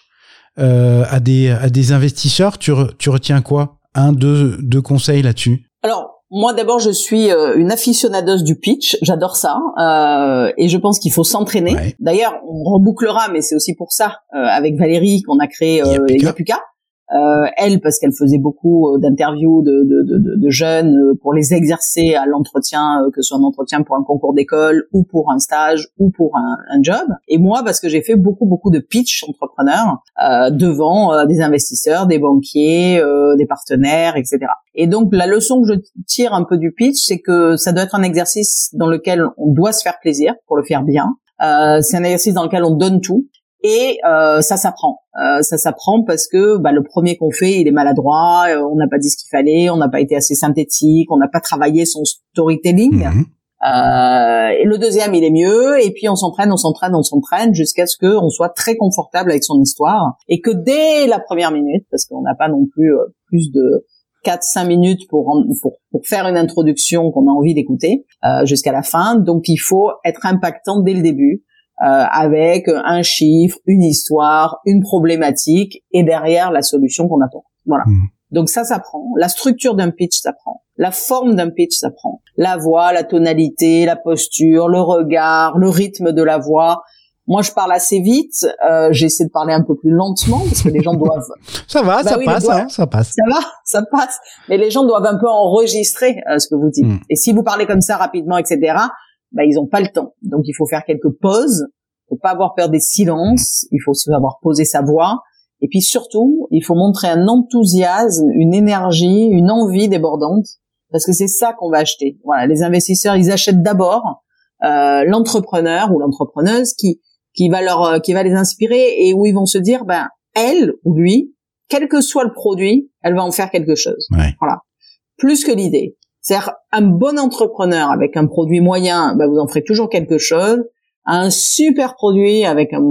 euh, à des à des investisseurs, tu, tu retiens quoi? Un, deux, deux conseils là-dessus? Alors moi d'abord je suis euh, une aficionadeuse du pitch, j'adore ça euh, et je pense qu'il faut s'entraîner. D'ailleurs on rebouclera, mais c'est aussi pour ça euh, avec Valérie qu'on a créé euh, Yapuka. Euh, elle parce qu'elle faisait beaucoup euh, d'interviews de, de, de, de, jeunes euh, pour les exercer à l'entretien, que ce soit un entretien pour un concours d'école ou pour un stage ou pour un, un, job. Et moi parce que j'ai fait beaucoup beaucoup de pitch entrepreneurs devant des investisseurs, des banquiers, des partenaires, etc. Et donc la leçon que je tire un peu du pitch, c'est que ça doit être un exercice dans lequel on doit se faire plaisir pour le faire bien. Euh, c'est un exercice dans lequel on donne tout et euh, ça s'apprend. Euh, ça s'apprend parce que bah, le premier qu'on fait, il est maladroit, euh, on n'a pas dit ce qu'il fallait, on n'a pas été assez synthétique, on n'a pas travaillé son storytelling. Euh, et le deuxième, il est mieux. Et puis on s'entraîne, on s'entraîne, on s'entraîne jusqu'à ce qu'on soit très confortable avec son histoire et que dès la première minute, parce qu'on n'a pas non plus euh, plus de 4-5 minutes pour, pour, pour, faire une introduction qu'on a envie d'écouter euh, jusqu'à la fin. Donc il faut être impactant dès le début. Euh, avec un chiffre, une histoire, une problématique et derrière la solution qu'on attend. Voilà. Hmm. Donc ça, ça prend. La structure d'un pitch, ça prend. La forme d'un pitch, ça prend. La voix, la tonalité, la posture, le regard, le rythme de la voix. Moi, je parle assez vite. Euh, J'essaie de parler un peu plus lentement parce que les gens [LAUGHS] doivent. ça va, bah ça passe, hein, ça passe. Ça va, ça passe. Mais les gens doivent un peu enregistrer euh, ce que vous dites. Hmm. Et si vous parlez comme ça rapidement, etc., bah ils ont pas le temps. Donc il faut faire quelques pauses. Il faut pas avoir peur des silences. Il faut savoir poser sa voix. Et puis surtout, il faut montrer un enthousiasme, une énergie, une envie débordante, parce que c'est ça qu'on va acheter. Voilà, les investisseurs, ils achètent d'abord euh, l'entrepreneur ou l'entrepreneuse qui qui va leur euh, qui va les inspirer et où ils vont se dire ben elle ou lui quel que soit le produit elle va en faire quelque chose voilà plus que l'idée c'est-à-dire un bon entrepreneur avec un produit moyen ben vous en ferez toujours quelque chose un super produit avec un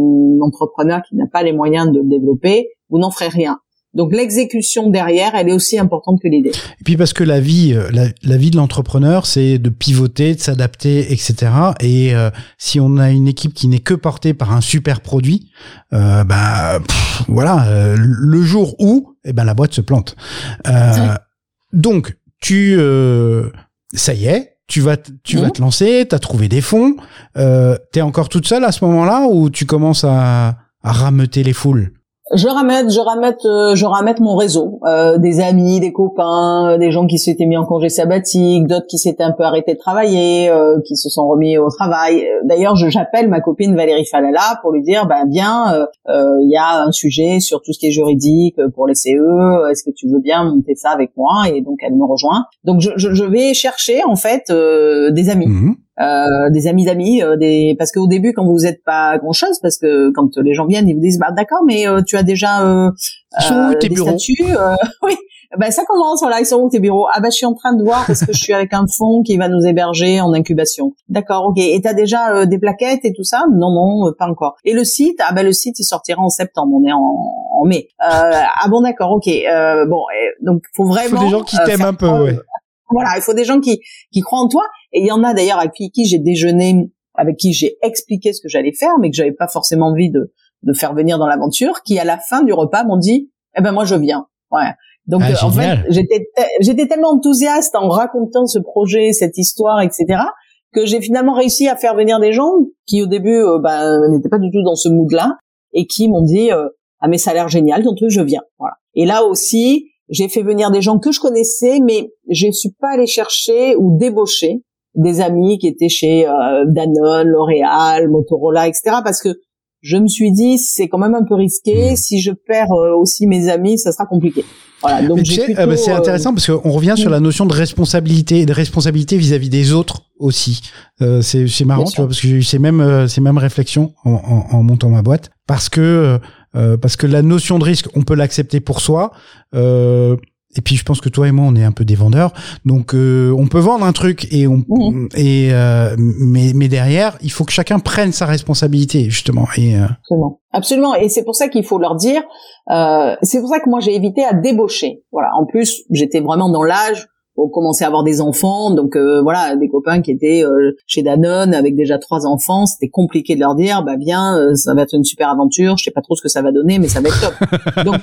entrepreneur qui n'a pas les moyens de le développer vous n'en ferez rien donc l'exécution derrière, elle est aussi importante que l'idée. Et puis parce que la vie, euh, la, vie de l'entrepreneur, c'est de pivoter, de s'adapter, etc. Et euh, si on a une équipe qui n'est que portée par un super produit, euh, bah voilà, euh, le jour où, eh ben la boîte se plante. donc tu, ça y est, tu vas, tu vas mmh. te lancer, tu as trouvé des fonds. Euh, T'es encore toute seule à ce moment-là ou tu commences à, à rameuter les foules? Je ramène, je ramène, euh, je ramène mon réseau, euh, des amis, des copains, euh, des gens qui s'étaient mis en congé sabbatique, d'autres qui s'étaient un peu arrêtés de travailler, qui se sont remis au travail. D'ailleurs, j'appelle ma copine Valérie Falala pour lui dire, ben bien, il y a un sujet sur tout ce qui est juridique pour les CE. Est-ce que tu veux bien monter ça avec moi? Et donc elle me rejoint. Donc je, je, vais chercher en fait des amis. Mmh. Euh, des amis d'amis, euh, des parce qu'au début quand vous n'êtes pas grand chose, parce que quand les gens viennent ils vous disent bah d'accord mais euh, tu as déjà euh, sont tes bureaux [LAUGHS] oui, ben ça commence voilà ils sont où tes bureaux? Ah ben je suis en train de voir parce que je suis avec un fonds qui va nous héberger en incubation. D'accord, ok. Et t'as déjà des plaquettes et tout ça? Non non pas encore. Et le site? Ah ben le site il sortira en septembre. On est en, en mai. ah bon d'accord ok. bon donc faut vraiment. Faut des gens qui t'aiment un peu. Ouais voilà, il faut des gens qui, qui croient en toi. Et il y en a d'ailleurs avec qui, j'ai déjeuné, avec qui j'ai expliqué ce que j'allais faire, mais que j'avais pas forcément envie de, de faire venir dans l'aventure, qui à la fin du repas m'ont dit, eh ben moi je viens. Ouais. Donc ah, en fait, j'étais j'étais tellement enthousiaste en racontant ce projet, cette histoire, etc., que j'ai finalement réussi à faire venir des gens qui au début euh, ben, n'étaient pas du tout dans ce mood-là et qui m'ont dit euh, ah mais ça a l'air génial, ton truc, je viens. Voilà. Et là aussi, j'ai fait venir des gens que je connaissais, mais je suis pas allée chercher ou débaucher des amis qui étaient chez euh, Danone, L'Oréal, Motorola, etc. Parce que je me suis dit c'est quand même un peu risqué. Hmm. Si je perds euh, aussi mes amis, ça sera compliqué. Voilà. Donc euh, bah, c'est intéressant parce qu'on revient sur la hmm. notion de responsabilité et de responsabilité vis-à-vis des autres aussi. c'est marrant, tu vois, parce que j'ai eu ces mêmes ces mêmes réflexions en, en, en montant ma boîte parce que euh, parce que la notion de risque, on peut l'accepter pour soi. Euh, et puis je pense que toi et moi on est un peu des vendeurs, donc euh, on peut vendre un truc et on mmh. et euh, mais mais derrière il faut que chacun prenne sa responsabilité justement. Et euh, absolument. Absolument. Et c'est pour ça qu'il faut leur dire c'est pour ça que moi j'ai évité à débaucher. Voilà. En plus j'étais vraiment dans l'âge on commençait à avoir des enfants, donc euh, voilà, des copains qui étaient euh, chez Danone avec déjà trois enfants, c'était compliqué de leur dire, bah bien, euh, ça va être une super aventure, je sais pas trop ce que ça va donner, mais ça va être top. [LAUGHS] donc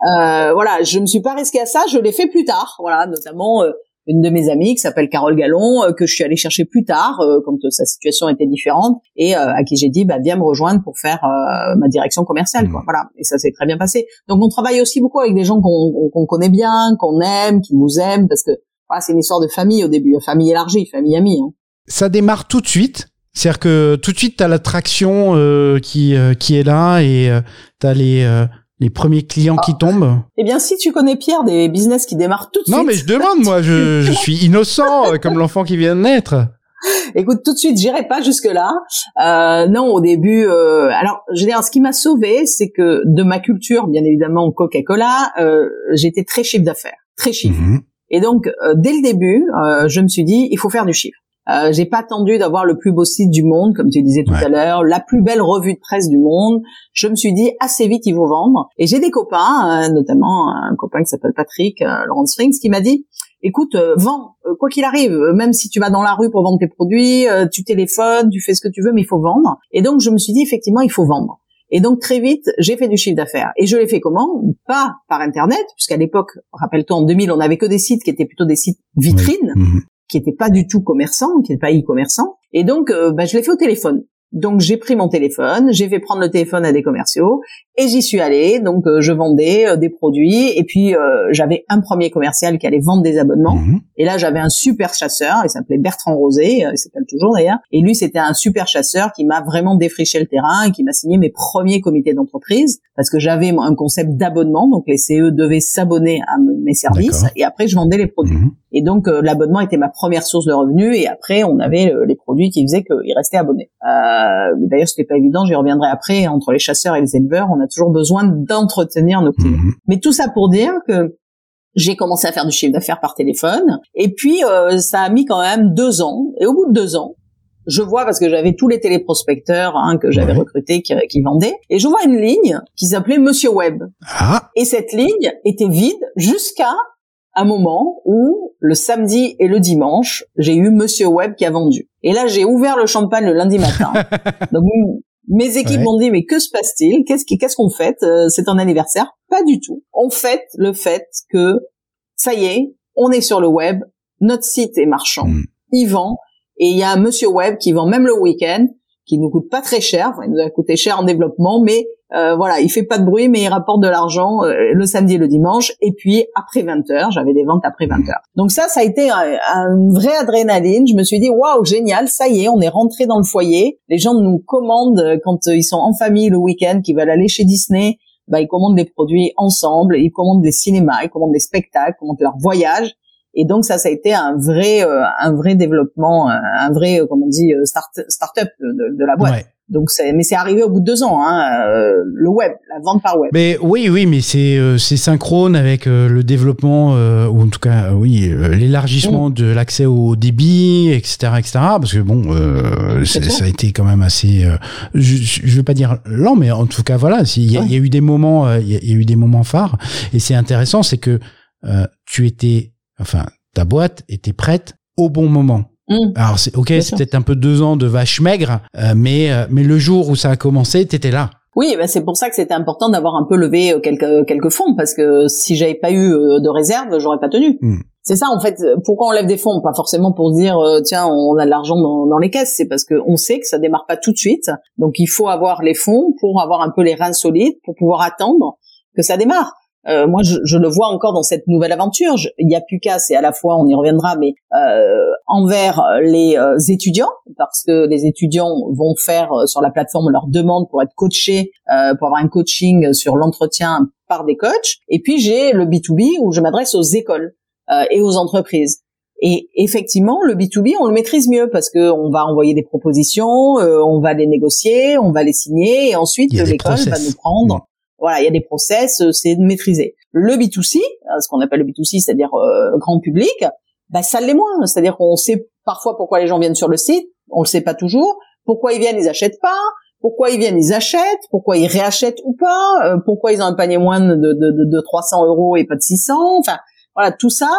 voilà, je me suis pas risqué à ça, je l'ai fait plus tard, voilà, notamment une de mes amies qui s'appelle Carole Gallon, que je suis allée chercher plus tard quand sa situation était différente et à qui j'ai dit bah viens me rejoindre pour faire ma direction commerciale quoi. Mmh. Voilà et ça s'est très bien passé. Donc on travaille aussi beaucoup avec des gens qu'on connaît bien, qu'on aime, qui nous aiment parce que c'est une histoire de famille au début, famille élargie, famille amie. Hein. Ça démarre tout de suite. C'est-à-dire que tout de suite, tu as l'attraction euh, qui, euh, qui est là et euh, tu as les, euh, les premiers clients qui ah. tombent. Eh bien, si tu connais Pierre, des business qui démarrent tout de suite. Non, mais je demande, moi, je, [LAUGHS] je suis innocent, comme l'enfant qui vient de naître. Écoute, tout de suite, j'irai pas jusque là. Euh, non, au début, euh, alors, je veux dire, ce qui m'a sauvé, c'est que de ma culture, bien évidemment, Coca-Cola, euh, j'étais très chiffre d'affaires, très chiffre. Mhm. Et donc, euh, dès le début, euh, je me suis dit, il faut faire du chiffre. Euh, j'ai pas attendu d'avoir le plus beau site du monde, comme tu disais tout à l'heure, la plus belle revue de presse du monde. Je me suis dit assez vite il faut vendre. Et j'ai des copains, euh, notamment un copain qui s'appelle Patrick Laurent Springs, qui m'a dit écoute, vends quoi qu'il arrive, même si tu vas dans la rue pour vendre tes produits, tu téléphones, tu fais ce que tu veux, mais il faut vendre. Et donc je me suis dit effectivement il faut vendre. Et donc très vite, j'ai fait du chiffre d'affaires. Et je l'ai fait comment? Pas par Internet, puisqu'à l'époque, rappelle-toi, en 2000, on n'avait que des sites qui étaient plutôt des sites vitrines, mhm. Qui n'étaient pas du tout commerçants, qui n'étaient pas e-commerçants. Et donc, euh, bah, je l'ai fait au téléphone. Donc j'ai pris mon téléphone, j'ai fait prendre le téléphone à des commerciaux et j'y suis allée. Donc euh, je vendais euh, des produits et puis euh, j'avais un premier commercial qui allait vendre des abonnements. Mhm. Et là j'avais un super chasseur, il s'appelait Bertrand Rosé, il s'appelle toujours d'ailleurs. Et lui c'était un super chasseur qui m'a vraiment défriché le terrain et qui m'a signé mes premiers comités d'entreprise parce que j'avais un concept d'abonnement. Donc les CE devaient s'abonner à mes services et après je vendais les produits. Mhm. Et donc euh, l'abonnement était ma première source de revenus et après on avait euh, les produits qui faisaient qu'ils restaient abonnés. Euh, D'ailleurs c'était pas évident, j'y reviendrai après. Entre les chasseurs et les éleveurs, on a toujours besoin d'entretenir nos clients. Mhm. Mais tout ça pour dire que j'ai commencé à faire du chiffre d'affaires par téléphone et puis euh, ça a mis quand même deux ans. Et au bout de deux ans, je vois parce que j'avais tous les téléprospecteurs hein, que j'avais Ouais. recrutés qui, qui vendaient et je vois une ligne qui s'appelait Monsieur Web. Ah, Et cette ligne était vide jusqu'à un moment où le samedi et le dimanche, j'ai eu Monsieur Web qui a vendu. Et là, j'ai ouvert le champagne le lundi matin. [LAUGHS] Donc mes équipes Ouais. m'ont dit mais que se passe-t-il? Qu'est-ce qu'est-ce qu'on fait? Euh, C'est un anniversaire? Pas du tout. On fête le fait que ça y est, on est sur le web, notre site est marchand, Mm. il vend et il y a un Monsieur Web qui vend même le week-end, qui nous coûte pas très cher. Enfin, il nous a coûté cher en développement, mais euh, voilà, il fait pas de bruit, mais il rapporte de l'argent euh, le samedi et le dimanche. Et puis après 20 heures, j'avais des ventes après 20 heures. Donc ça, ça a été un, un vrai adrénaline. Je me suis dit waouh, génial, ça y est, on est rentré dans le foyer. Les gens nous commandent euh, quand euh, ils sont en famille le week-end, qu'ils veulent aller chez Disney. Bah, ils commandent des produits ensemble, ils commandent des cinémas, ils commandent des spectacles, ils commandent leurs voyages. Et donc ça, ça a été un vrai, euh, un vrai développement, euh, un vrai, euh, comme on dit, euh, start, start-up de- de la boîte. ouais. Donc, c'est, mais c'est arrivé au bout de deux ans, hein, euh, le web, la vente par web. Mais oui, oui, mais c'est euh, c'est synchrone avec euh, le développement euh, ou en tout cas, oui, euh, l'élargissement de l'accès au débit, etc., etc. Parce que bon, euh, C'est ça a été quand même assez, euh, je, je veux pas dire lent, mais en tout cas, voilà, s'il y, Ouais. il y a eu des moments, il y, il y a eu des moments phares. Et c'est intéressant, c'est que euh, tu étais, enfin, ta boîte était prête au bon moment. Hum. Alors c'est ok, c'est peut-être un peu deux ans de vache maigre, euh, mais euh, mais le jour où ça a commencé, t'étais là. Oui, bah, c'est pour ça que c'était important d'avoir un peu levé euh, quelques quelques fonds parce que si j'avais pas eu euh, de réserve, j'aurais pas tenu. Hmm. C'est ça en fait. Pourquoi on lève des fonds? Pas forcément pour dire euh, tiens on a de l'argent dans, dans les caisses, c'est parce que on sait que ça démarre pas tout de suite. Donc il faut avoir les fonds pour avoir un peu les reins solides pour pouvoir attendre que ça démarre. Euh, moi, je, je le vois encore dans cette nouvelle aventure. Il n'y a plus qu'à, c'est à la fois, on y reviendra, mais euh, envers les euh, étudiants, parce que les étudiants vont faire euh, sur la plateforme leur demande pour être coachés, euh, pour avoir un coaching sur l'entretien par des coachs. Et puis j'ai le B2B où je m'adresse aux écoles euh, et aux entreprises. Et effectivement, le B2B, on le maîtrise mieux parce que on va envoyer des propositions, euh, on va les négocier, on va les signer, et ensuite l'école va nous prendre. Voilà, il y a des process, euh, c'est maîtrisé. Le B2C, euh, ce qu'on appelle le B2C, c'est-à-dire euh, grand public, bah ça l'est moins. C'est-à-dire qu'on sait parfois pourquoi les gens viennent sur le site, on le sait pas toujours. Pourquoi ils viennent, ils achètent pas. Pourquoi ils viennent, ils achètent. Pourquoi ils réachètent ou pas. euh, pourquoi ils ont un panier moins de, de, de, de 300 euros et pas de 600. Enfin, voilà, tout ça,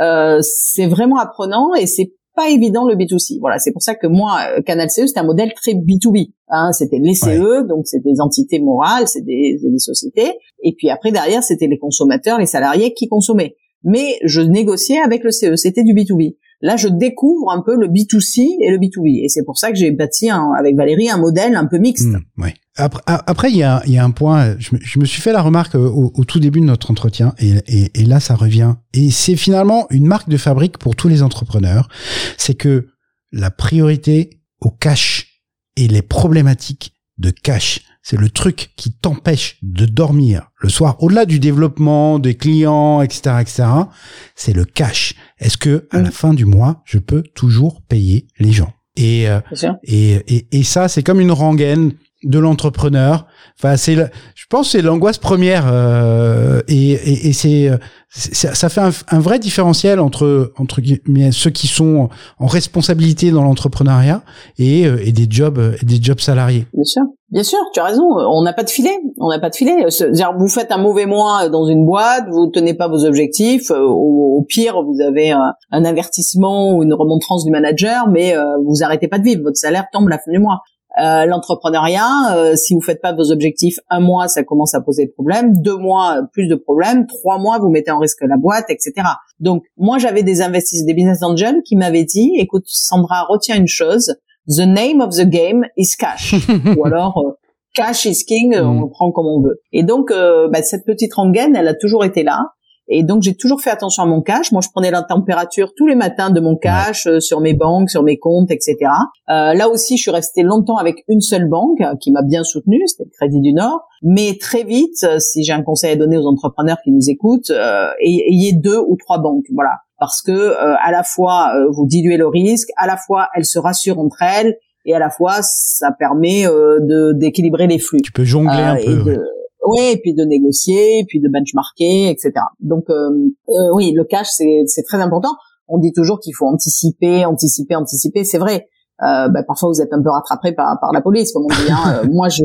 euh, c'est vraiment apprenant et c'est pas évident le B2C. Voilà, c'est pour ça que moi, euh, Canal CE, c'était un modèle très B2B. Hein, c'était les CE, donc c'est des entités morales, c'est des, des sociétés. Et puis après, derrière, c'était les consommateurs, les salariés qui consommaient. Mais je négociais avec le CE, c'était du B2B. Là, je découvre un peu le B2C et le B2B. Et c'est pour ça que j'ai bâti avec Valérie un modèle un peu mixte. Hmm, ouais. Après, il y a, un point. Je me, suis fait la remarque euh, au, tout début de notre entretien, et, et, et là, ça revient. Et c'est finalement une marque de fabrique pour tous les entrepreneurs. C'est que la priorité au cash et les problématiques de cash, c'est le truc qui t'empêche de dormir le soir. Au-delà du développement des clients, etc., etc., c'est le cash. Est-ce que à la fin du mois, je peux toujours payer les gens? Et euh, et, et, et ça, c'est comme une rengaine de l'entrepreneur. Enfin, c'est, je pense, c'est l'angoisse première. euh, et et, et c'est, c'est- ça fait un, un vrai différentiel entre entre ceux qui sont en responsabilité dans l'entrepreneuriat et, euh, et des jobs euh, des jobs salariés. Bien sûr. Bien sûr, tu as raison. On n'a pas de filet. On n'a pas de filet. C'est-à-dire, vous faites un mauvais mois dans une boîte, vous tenez pas vos objectifs. euh, Au, au pire, vous avez un, un avertissement ou une remontrance du manager, mais euh, vous arrêtez pas de vivre. Votre salaire tombe la fin du mois. Euh, L'entrepreneuriat, euh, si vous faites pas vos objectifs, un mois, ça commence à poser problème. Deux mois, plus de problèmes. Trois mois, vous mettez en risque la boîte, etc. Donc, moi, j'avais des investisseurs, des business angels qui m'avaient dit, écoute, Sandra, retiens une chose. The name of the game is cash. [LAUGHS] Ou alors euh, cash is king, on le prend comme on veut. Et donc bah, cette petite rengaine, elle a toujours été là. Et donc j'ai toujours fait attention à mon cash. Moi, je prenais la température tous les matins de mon cash euh, sur mes banques, sur mes comptes, etc. Euh, là aussi, je suis restée longtemps avec une seule banque euh, qui m'a bien soutenue, c'était le Crédit du Nord. Mais très vite, euh, si j'ai un conseil à donner aux entrepreneurs qui nous écoutent, euh, ayez deux ou trois banques, voilà, parce que à la fois vous diluez le risque, à la fois elles se rassurent entre elles, et à la fois ça permet de d'équilibrer les flux. Tu peux jongler un peu. Oui, et puis de négocier, et puis de benchmarker, etc. Donc euh, euh, oui, le cash c'est très important. On dit toujours qu'il faut anticiper, anticiper, anticiper. C'est vrai. Euh, bah, parfois vous êtes un peu rattrapé par, par la police, comme on dit. Hein. [LAUGHS] Moi, je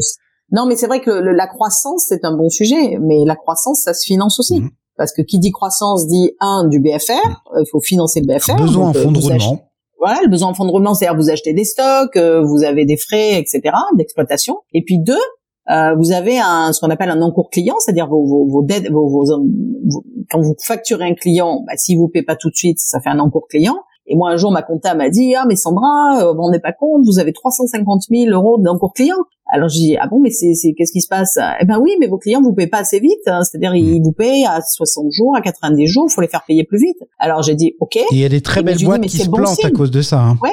non, mais c'est vrai que la croissance c'est un bon sujet, mais la croissance ça se finance aussi. Mhm. Parce que qui dit croissance dit un du BFR, il faut financer le BFR. Besoin en fonds de roulement voilà, le besoin en fonds de roulement, c'est-à-dire vous achetez des stocks, vous avez des frais, etc., d'exploitation. Et puis deux, euh, vous avez un, ce qu'on appelle un encours client, c'est-à-dire vos, vos, vos, dettes, vos, vos, quand vous facturez un client, bah, s'il vous paie pas tout de suite, ça fait un encours client. Et moi, un jour, ma comptable m'a dit, ah, mais Sandra, euh, vous rendez pas compte, vous avez 350 000 euros d'encours client. Alors, j'ai dit, ah bon, mais c'est, c'est, qu'est-ce qui se passe? Eh ben oui, mais vos clients vous payent pas assez vite. Hein. C'est-à-dire, ils vous payent à 60 jours, à 90 jours, il faut les faire payer plus vite. Alors, j'ai dit, OK. il y a des très belles boîtes qui se plantent à cause de ça. Hein. Ouais.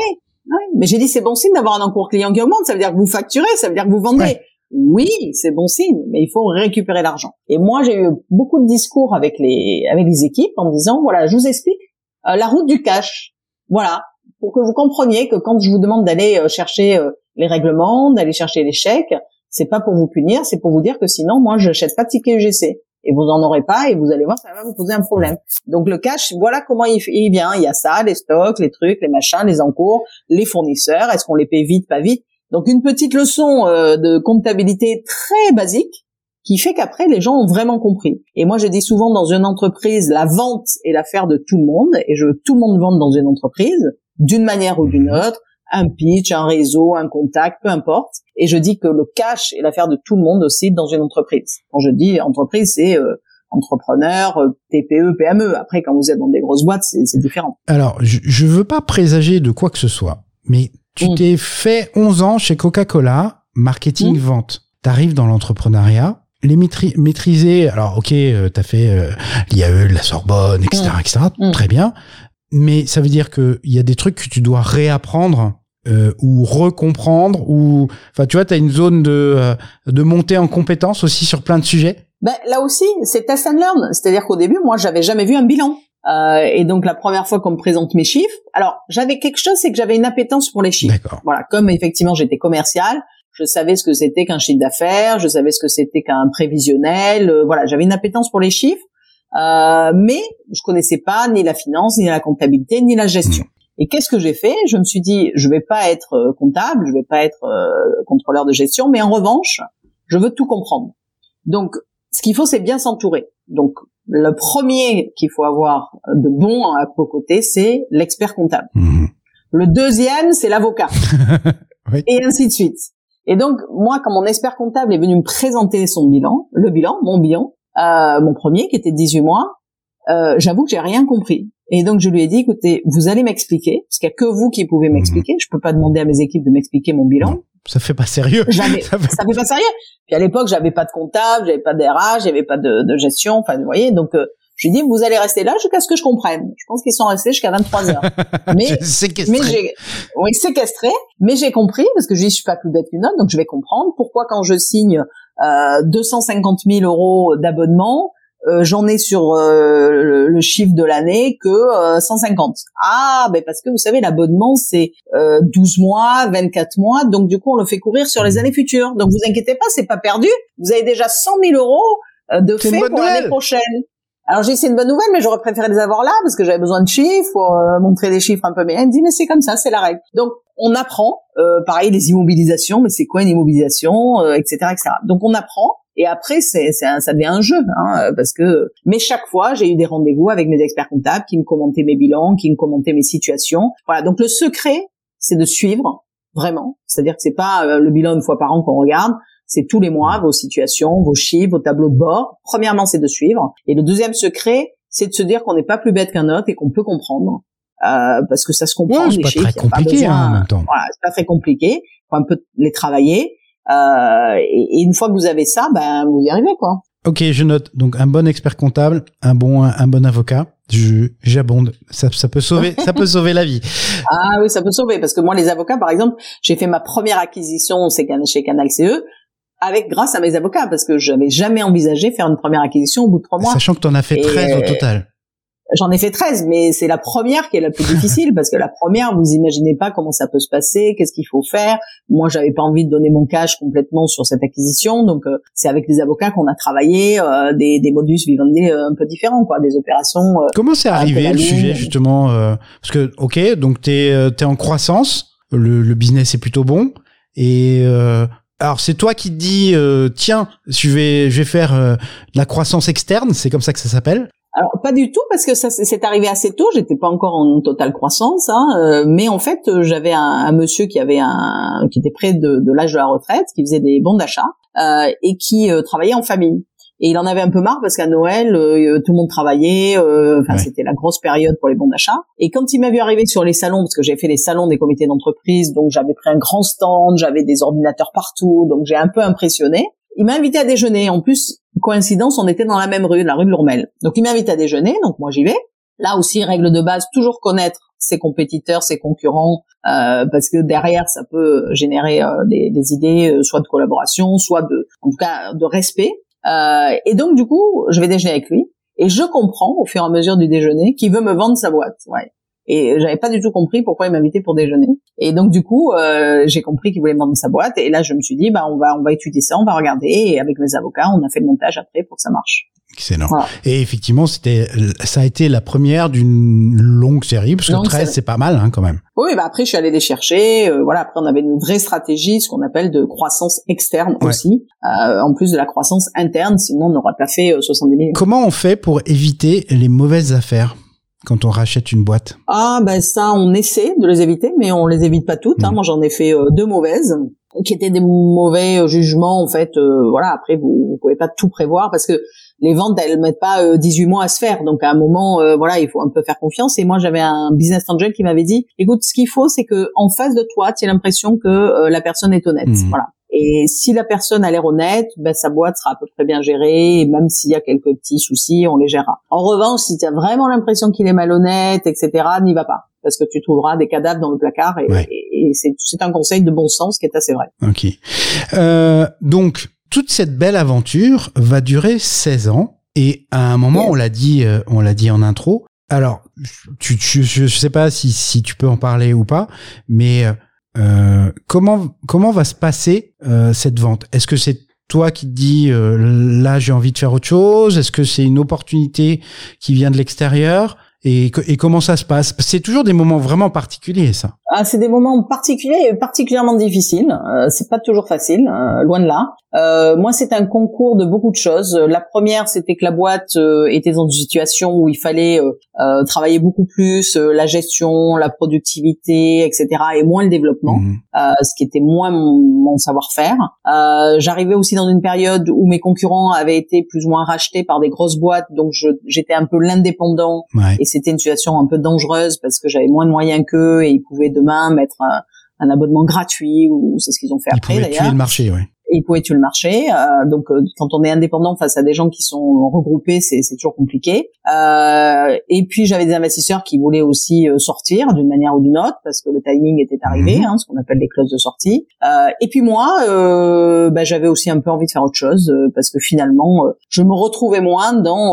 Mais j'ai dit, c'est bon signe d'avoir un encours client qui augmente. Ça veut dire que vous facturez, ça veut dire que vous vendez oui, c'est bon signe, mais il faut récupérer l'argent. Et moi, j'ai eu beaucoup de discours avec les avec les équipes en disant voilà, je vous explique euh, la route du cash. Voilà, pour que vous compreniez que quand je vous demande d'aller euh, chercher euh, les règlements, d'aller chercher les chèques, c'est pas pour vous punir, c'est pour vous dire que sinon, moi, je n'achète pas de ticket UGC. Et vous en aurez pas, et vous allez voir, ça va vous poser un problème. Donc le cash, voilà comment il, il vient. Il y a ça, les stocks, les trucs, les machins, les encours, les fournisseurs. Est-ce qu'on les paye vite, pas vite? Donc une petite leçon euh, de comptabilité très basique qui fait qu'après les gens ont vraiment compris. Et moi je dis souvent dans une entreprise, la vente est l'affaire de tout le monde et je veux tout le monde vende dans une entreprise d'une manière ou d'une autre, un pitch, un réseau, un contact, peu importe. Et je dis que le cash est l'affaire de tout le monde aussi dans une entreprise. Quand je dis entreprise, c'est euh, entrepreneur, euh, TPE, PME. Après, quand vous êtes dans des grosses boîtes, c'est différent. Alors, je, ne veux pas présager de quoi que ce soit, mais tu t'es fait 11 ans chez Coca-Cola, marketing, mm. vente. T'arrives dans l'entrepreneuriat, les maîtriser. Alors, ok, euh, t'as fait euh, l'IAE, la Sorbonne, etc., mm. etc. Très bien. Mais ça veut dire qu'il y a des trucs que tu dois réapprendre euh, ou recomprendre ou enfin tu vois tu as une zone de euh, de montée en compétence aussi sur plein de sujets? Ben là aussi c'est test and learn c'est-à-dire qu'au début moi j'avais jamais vu un bilan euh, et donc la première fois qu'on me présente mes chiffres, alors j'avais quelque chose, c'est que j'avais une appétence pour les chiffres. Voilà, comme effectivement j'étais commercial, je savais ce que c'était qu'un chiffre d'affaires, je savais ce que c'était qu'un prévisionnel. Euh, voilà, j'avais une appétence pour les chiffres, euh, mais je connaissais pas ni la finance, ni la comptabilité, ni la gestion. Hmm. Et qu'est-ce que j'ai fait? Je me suis dit, je vais pas être euh, comptable, je vais pas être contrôleur de gestion, mais en revanche, je veux tout comprendre. Donc, ce qu'il faut, c'est bien s'entourer. Donc, le premier qu'il faut avoir de bon à côté, c'est l'expert comptable. Mhm. Le deuxième, c'est l'avocat. [LAUGHS] Et ainsi de suite. Et donc, moi, quand mon expert comptable est venu me présenter son bilan, le bilan, mon bilan, euh, mon premier, qui était 18 mois, euh, j'avoue que j'ai rien compris. Et donc, je lui ai dit, écoutez, vous allez m'expliquer, parce qu'il n'y a que vous qui pouvez m'expliquer. Je peux pas demander à mes équipes de m'expliquer mon bilan ça fait pas sérieux. [LAUGHS] ça, fait... ça fait pas sérieux. Puis à l'époque, j'avais pas de comptable, j'avais pas d'RH, j'avais pas de, de, gestion, enfin, vous voyez, donc euh, je lui ai dit, vous allez rester là jusqu'à ce que je comprenne. Je pense qu'ils sont restés jusqu'à 23 heures. [LAUGHS] Mais, séquestré. mais j'ai, oui, séquestré. Mais j'ai compris parce que je je suis pas plus bête qu'une autre, donc je vais comprendre pourquoi quand je signe euh, 250 000 euros d'abonnement, euh, j'en ai sur euh, le, chiffre de l'année que 150. Euh, ah, ben parce que vous savez, l'abonnement c'est 12 mois, 24 mois, donc du coup on le fait courir sur les années futures. Donc vous inquiétez pas, c'est pas perdu. Vous avez déjà 100 000 euros de fait pour l'année prochaine. Alors j'ai c'est une bonne nouvelle, mais j'aurais préféré les avoir là parce que j'avais besoin de chiffres, pour montrer des chiffres un peu. Mais elle me dit mais c'est comme ça, c'est la règle. Donc on apprend, pareil les immobilisations, mais c'est quoi une immobilisation, etc., etc. Donc on apprend et après, c'est, ça devient un jeu, hein, parce que. Mais chaque fois, j'ai eu des rendez-vous avec mes experts comptables qui me commentaient mes bilans, qui me commentaient mes situations. Voilà. Donc le secret, c'est de suivre vraiment. C'est-à-dire que c'est pas euh, le bilan une fois par an qu'on regarde. C'est tous les mois vos situations, vos chiffres, vos tableaux de bord. Premièrement, c'est de suivre. Et le deuxième secret, c'est de se dire qu'on n'est pas plus bête qu'un autre et qu'on peut comprendre parce que ça se comprend. c'est pas très compliqué hein, en même temps. Voilà, c'est pas très compliqué. Faut un peu les travailler. Et, et, une fois que vous avez ça, ben vous y arrivez quoi. Ok, je note. Donc un bon expert comptable, un bon un bon avocat. Je j'abonde. Ça, ça peut sauver ça peut sauver la vie. [LAUGHS] Ah oui, ça peut sauver parce que moi les avocats par exemple, j'ai fait ma première acquisition chez Canal CE avec grâce à mes avocats parce que j'avais jamais envisagé faire une première acquisition au bout de trois mois. Sachant que tu en as fait 13 au total. J'en ai fait 13, mais c'est la première qui est la plus [LAUGHS] difficile parce que la première, vous imaginez pas comment ça peut se passer, qu'est-ce qu'il faut faire. Moi, j'avais pas envie de donner mon cash complètement sur cette acquisition, donc euh, c'est avec des avocats qu'on a travaillé euh, des, des modus vivendi euh, un peu différents, quoi, des opérations. comment c'est arrivé le sujet justement Parce que ok, donc t'es es en croissance, le, le, business est plutôt bon et alors c'est toi qui te dis tiens je vais je vais faire de la croissance externe c'est comme ça que ça s'appelle alors pas du tout parce que ça c'est arrivé assez tôt. J'étais pas encore en totale croissance, hein, euh, mais en fait j'avais un, un, monsieur qui avait un qui était près de, de l'âge de la retraite, qui faisait des bons d'achat euh, et qui euh, travaillait en famille. Et il en avait un peu marre parce qu'à Noël, tout le monde travaillait. Enfin, c'était la grosse période pour les bons d'achat. Et quand il m'a vu arriver sur les salons, parce que j'ai fait les salons des comités d'entreprise, donc j'avais pris un grand stand, j'avais des ordinateurs partout, donc j'ai un peu impressionné. Il m'a invité à déjeuner. En plus, coïncidence, on était dans la même rue, la rue de l'Ourmel. Donc il m'invite à déjeuner, donc moi j'y vais. Là aussi, règle de base, toujours connaître ses compétiteurs, ses concurrents, euh, parce que derrière, ça peut générer euh, des, des, idées, euh, soit de collaboration, soit de, en tout cas, de respect. Euh, et donc du coup, je vais déjeuner avec lui, et je comprends au fur et à mesure du déjeuner qu'il veut me vendre sa boîte. Et j'avais pas du tout compris pourquoi il m'invitait pour déjeuner. Et donc du coup, euh, j'ai compris qu'il voulait vendre sa boîte. Et là, je me suis dit, bah on va on va étudier ça, on va regarder. Et avec mes avocats, on a fait le montage après pour que ça marche. Excellent. Et effectivement, c'était, ça a été la première d'une longue série, parce que 13, c'est pas mal, hein, quand même. Oui, bah après, je suis allé les chercher. Euh, voilà, après, on avait une vraie stratégie, ce qu'on appelle de croissance externe aussi, euh, en plus de la croissance interne, sinon on n'aurait pas fait 70 euh, millions. Comment on fait pour éviter les mauvaises affaires? Quand on rachète une boîte Ah ben ça, on essaie de les éviter, mais on les évite pas toutes. Hein. Mm. Moi, j'en ai fait euh, deux mauvaises qui étaient des mauvais euh, jugements en fait. Euh, voilà, après vous, vous pouvez pas tout prévoir parce que les ventes elles mettent pas 18 mois à se faire. Donc à un moment, voilà, il faut un peu faire confiance. Et moi, j'avais un business angel qui m'avait dit, écoute, ce qu'il faut, c'est que en face de toi, tu as l'impression que la personne est honnête. Mm. Voilà. Et si la personne a l'air honnête, ben, sa boîte sera à peu près bien gérée. Et même s'il y a quelques petits soucis, on les gérera. En revanche, si tu as vraiment l'impression qu'il est malhonnête, etc., n'y va pas. Parce que tu trouveras des cadavres dans le placard. Et, c'est un conseil de bon sens qui est assez vrai. Ok. Euh, donc, toute cette belle aventure va durer 16 ans. Et à un moment, on l'a dit, euh, on l'a dit en intro. Alors, tu, tu, je sais pas si, si tu peux en parler ou pas, mais euh, comment comment va se passer euh, cette vente? Est-ce que c'est toi qui te dis euh, là j'ai envie de faire autre chose? Est-ce que c'est une opportunité qui vient de l'extérieur? Et, et, comment ça se passe? C'est toujours des moments vraiment particuliers, ça. Ah, c'est des moments particuliers et particulièrement difficiles. Euh, c'est pas toujours facile, loin de là. Euh, moi, c'est un concours de beaucoup de choses. La première, c'était que la boîte euh, était dans une situation où il fallait euh, euh travailler beaucoup plus la gestion, la productivité, etc., et moins le développement, mhm. ce qui était moins mon, mon savoir-faire. J'arrivais aussi dans une période où mes concurrents avaient été plus ou moins rachetés par des grosses boîtes, donc j'étais un peu l'indépendant, et c'était une situation un peu dangereuse parce que j'avais moins de moyens qu'eux et ils pouvaient demain mettre un, un abonnement gratuit ou c'est ce qu'ils ont fait après d'ailleurs. Tuer le marché, ouais et tuer le marché. Euh, donc, euh, quand on est indépendant face à des gens qui sont regroupés, c'est toujours compliqué. Euh, et puis, j'avais des investisseurs qui voulaient aussi sortir d'une manière ou d'une autre parce que le timing était arrivé, mhm. hein, ce qu'on appelle les clauses de sortie. Et puis moi, bah, j'avais aussi un peu envie de faire autre chose parce que finalement, je me retrouvais moins dans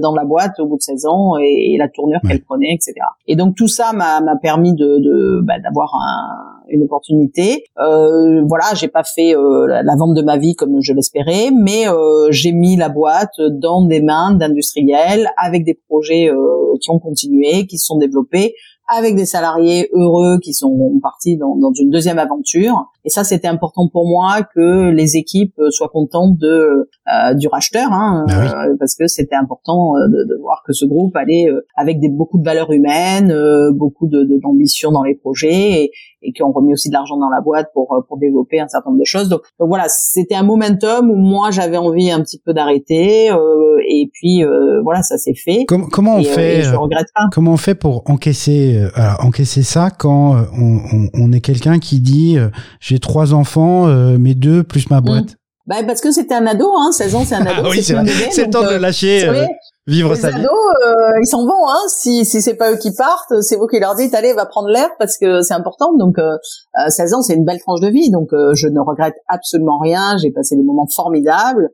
dans la boîte au bout de 16 ans et, la tournure qu'elle prenait, etc. Et donc tout ça m'a permis de d'avoir de, bah, un une opportunité. Euh, voilà, j'ai pas fait euh, la vente de ma vie comme je l'espérais, mais euh, j'ai mis la boîte dans des mains d'industriels avec des projets euh, qui ont continué, qui se sont développés avec des salariés heureux qui sont partis dans, dans une deuxième aventure. Et ça, c'était important pour moi que les équipes soient contentes de euh, du racheteur, hein, bah euh, parce que c'était important euh, de, de, voir que ce groupe allait avec des beaucoup de valeurs humaines, beaucoup de d'ambition dans les projets, et, et qui ont remis aussi de l'argent dans la boîte pour pour développer un certain nombre de choses. Donc, donc voilà, c'était un momentum où moi j'avais envie un petit peu d'arrêter et puis voilà, ça s'est fait. Comment, comment on fait je regrette pas. Comment on fait pour encaisser encaisser ça quand on, on, on est quelqu'un qui dit j'ai trois enfants, mes deux plus ma boîte. Mmh. Bah parce que c'était un ado, hein, 16 ans c'est un [LAUGHS] ado. Ah oui, c'est le temps de le lâcher, euh, vivre sa vie. Les ados, euh, ils s'en vont, hein. Si si c'est pas eux qui partent, c'est vous qui leur dites allez, va prendre l'air parce que c'est important. Donc euh, 16 ans, c'est une belle tranche de vie, donc je ne regrette absolument rien. J'ai passé des moments formidables,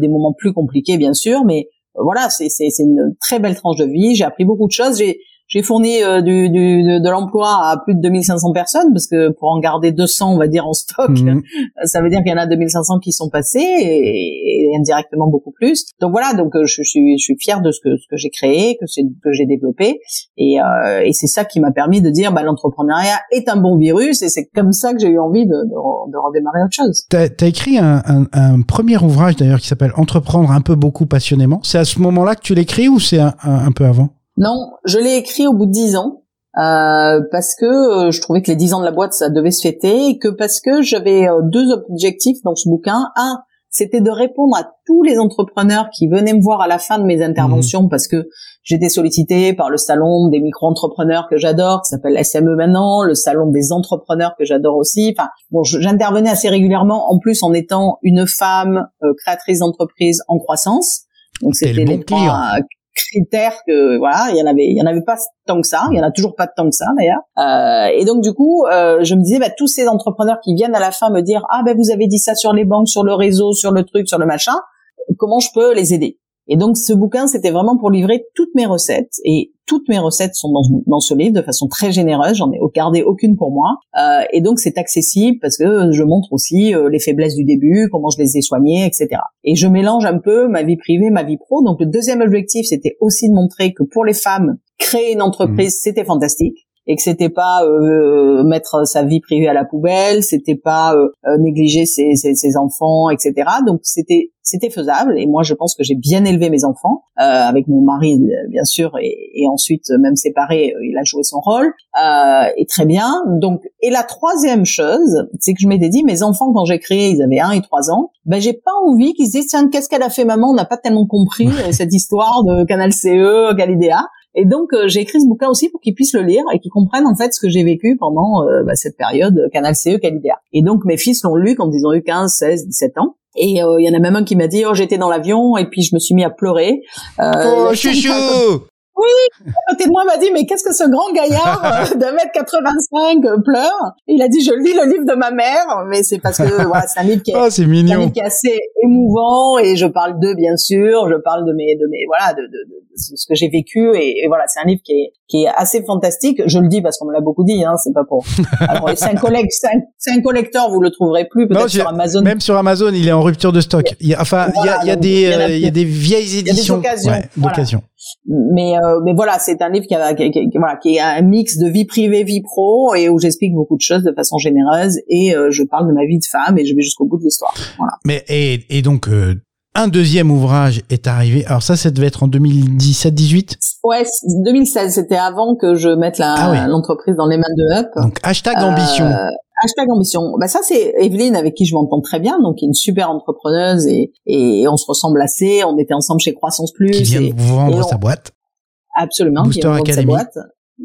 des moments plus compliqués bien sûr, mais voilà, c'est une très belle tranche de vie. J'ai appris beaucoup de choses. J'ai j'ai fourni euh, du, du, de, de l'emploi à plus de 2500 personnes parce que pour en garder 200, on va dire en stock, mhm. ça veut dire qu'il y en a 2500 qui sont passés et, et, indirectement beaucoup plus. Donc voilà, donc euh, je, suis je suis fier de ce que ce que j'ai créé, que c'est que j'ai développé et, euh, et c'est ça qui m'a permis de dire bah l'entrepreneuriat est un bon virus et c'est comme ça que j'ai eu envie de, de, de redémarrer autre chose. Tu as, écrit un, un, un, premier ouvrage d'ailleurs qui s'appelle Entreprendre un peu beaucoup passionnément. C'est à ce moment-là que tu l'écris ou c'est un, un peu avant? Non, je l'ai écrit au bout de dix ans. Euh, parce que euh, je trouvais que les dix ans de la boîte ça devait se fêter et que parce que j'avais euh, deux objectifs dans ce bouquin. Un, c'était de répondre à tous les entrepreneurs qui venaient me voir à la fin de mes interventions mmh. parce que j'étais sollicitée par le salon des micro-entrepreneurs que j'adore, qui s'appelle SME maintenant, le salon des entrepreneurs que j'adore aussi. Enfin, bon, j'intervenais assez régulièrement, en plus en étant une femme créatrice d'entreprise en croissance. Donc c'était critères que voilà, il y en avait, il y en avait pas tant que ça, il y en a toujours pas tant que ça d'ailleurs. Euh, et donc du coup, euh, je me disais, bah, tous ces entrepreneurs qui viennent à la fin me dire, ah ben vous avez dit ça sur les banques, sur le réseau, sur le truc, sur le machin, comment je peux les aider? Et donc ce bouquin, c'était vraiment pour livrer toutes mes recettes. Et toutes mes recettes sont dans, dans ce livre de façon très généreuse. J'en ai gardé aucune pour moi. Euh, et donc c'est accessible parce que je montre aussi euh, les faiblesses du début, comment je les ai soignées, etc. Et je mélange un peu ma vie privée, ma vie pro. Donc le deuxième objectif, c'était aussi de montrer que pour les femmes, créer une entreprise, mmh. c'était fantastique et que c'était pas euh, mettre sa vie privée à la poubelle, c'était pas euh, euh, négliger ses, ses, ses, enfants, etc. Donc c'était c'était faisable et moi je pense que j'ai bien élevé mes enfants euh, avec mon mari bien sûr et, et, ensuite même séparé il a joué son rôle et très bien. Donc et la troisième chose c'est que je m'étais dit mes enfants quand j'ai créé ils avaient un et trois ans ben j'ai pas envie qu'ils se disent tiens qu'est-ce qu'elle a fait maman? On n'a pas tellement compris [LAUGHS] cette histoire de Canal CE Galidea et donc euh, j'ai écrit ce bouquin aussi pour qu'ils puissent le lire et qu'ils comprennent en fait ce que j'ai vécu pendant euh, bah, cette période euh, Canal CE, Calidea. Et donc mes fils l'ont lu quand ils ont eu 15, 16, 17 ans. Et il y en a même un qui m'a dit oh j'étais dans l'avion et puis je me suis mis à pleurer. oh chouchou oui, à côté de moi m'a dit mais qu'est-ce que ce grand gaillard euh, d'un mètre 85 euh, pleure? Il a dit je lis le livre de ma mère, mais c'est parce que voilà, c'est un livre qui est, oh, [LAUGHS] c'est mignon. qui est assez émouvant et je parle d'eux bien sûr, je parle de mes de mes voilà de, de, de, ce que j'ai vécu et, et voilà c'est un livre qui est qui est assez fantastique. Je le dis parce qu'on me l'a beaucoup dit, hein, c'est pas pour. c'est un [LAUGHS] collect, c'est un, collecteur, vous le trouverez plus peut-être sur Amazon. Même sur Amazon, il est en rupture de stock. Il y a, enfin, il y a, il y a des, il y a, des vieilles éditions, d'occasion. Mais euh, mais voilà, c'est un livre qui, a, qui, qui, voilà, qui est un mix de vie privée, vie pro, et où j'explique beaucoup de choses de façon généreuse, et euh, je parle de ma vie de femme, et je vais jusqu'au bout de l'histoire. Voilà. Mais et, et donc euh, un deuxième ouvrage est arrivé. Alors ça, ça devait être en 2017-18 Ouais, 2016. C'était avant que je mette ah l'entreprise dans les mains de Up. Donc hashtag ambition. Hashtag ambition. Bah ça c'est Evelyne avec qui je m'entends très bien, donc qui est une super entrepreneuse et, et on se ressemble assez. On était ensemble chez Croissance Plus. Qui vient vous vendre sa boîte. Absolument. Booster Academy. Sa boîte.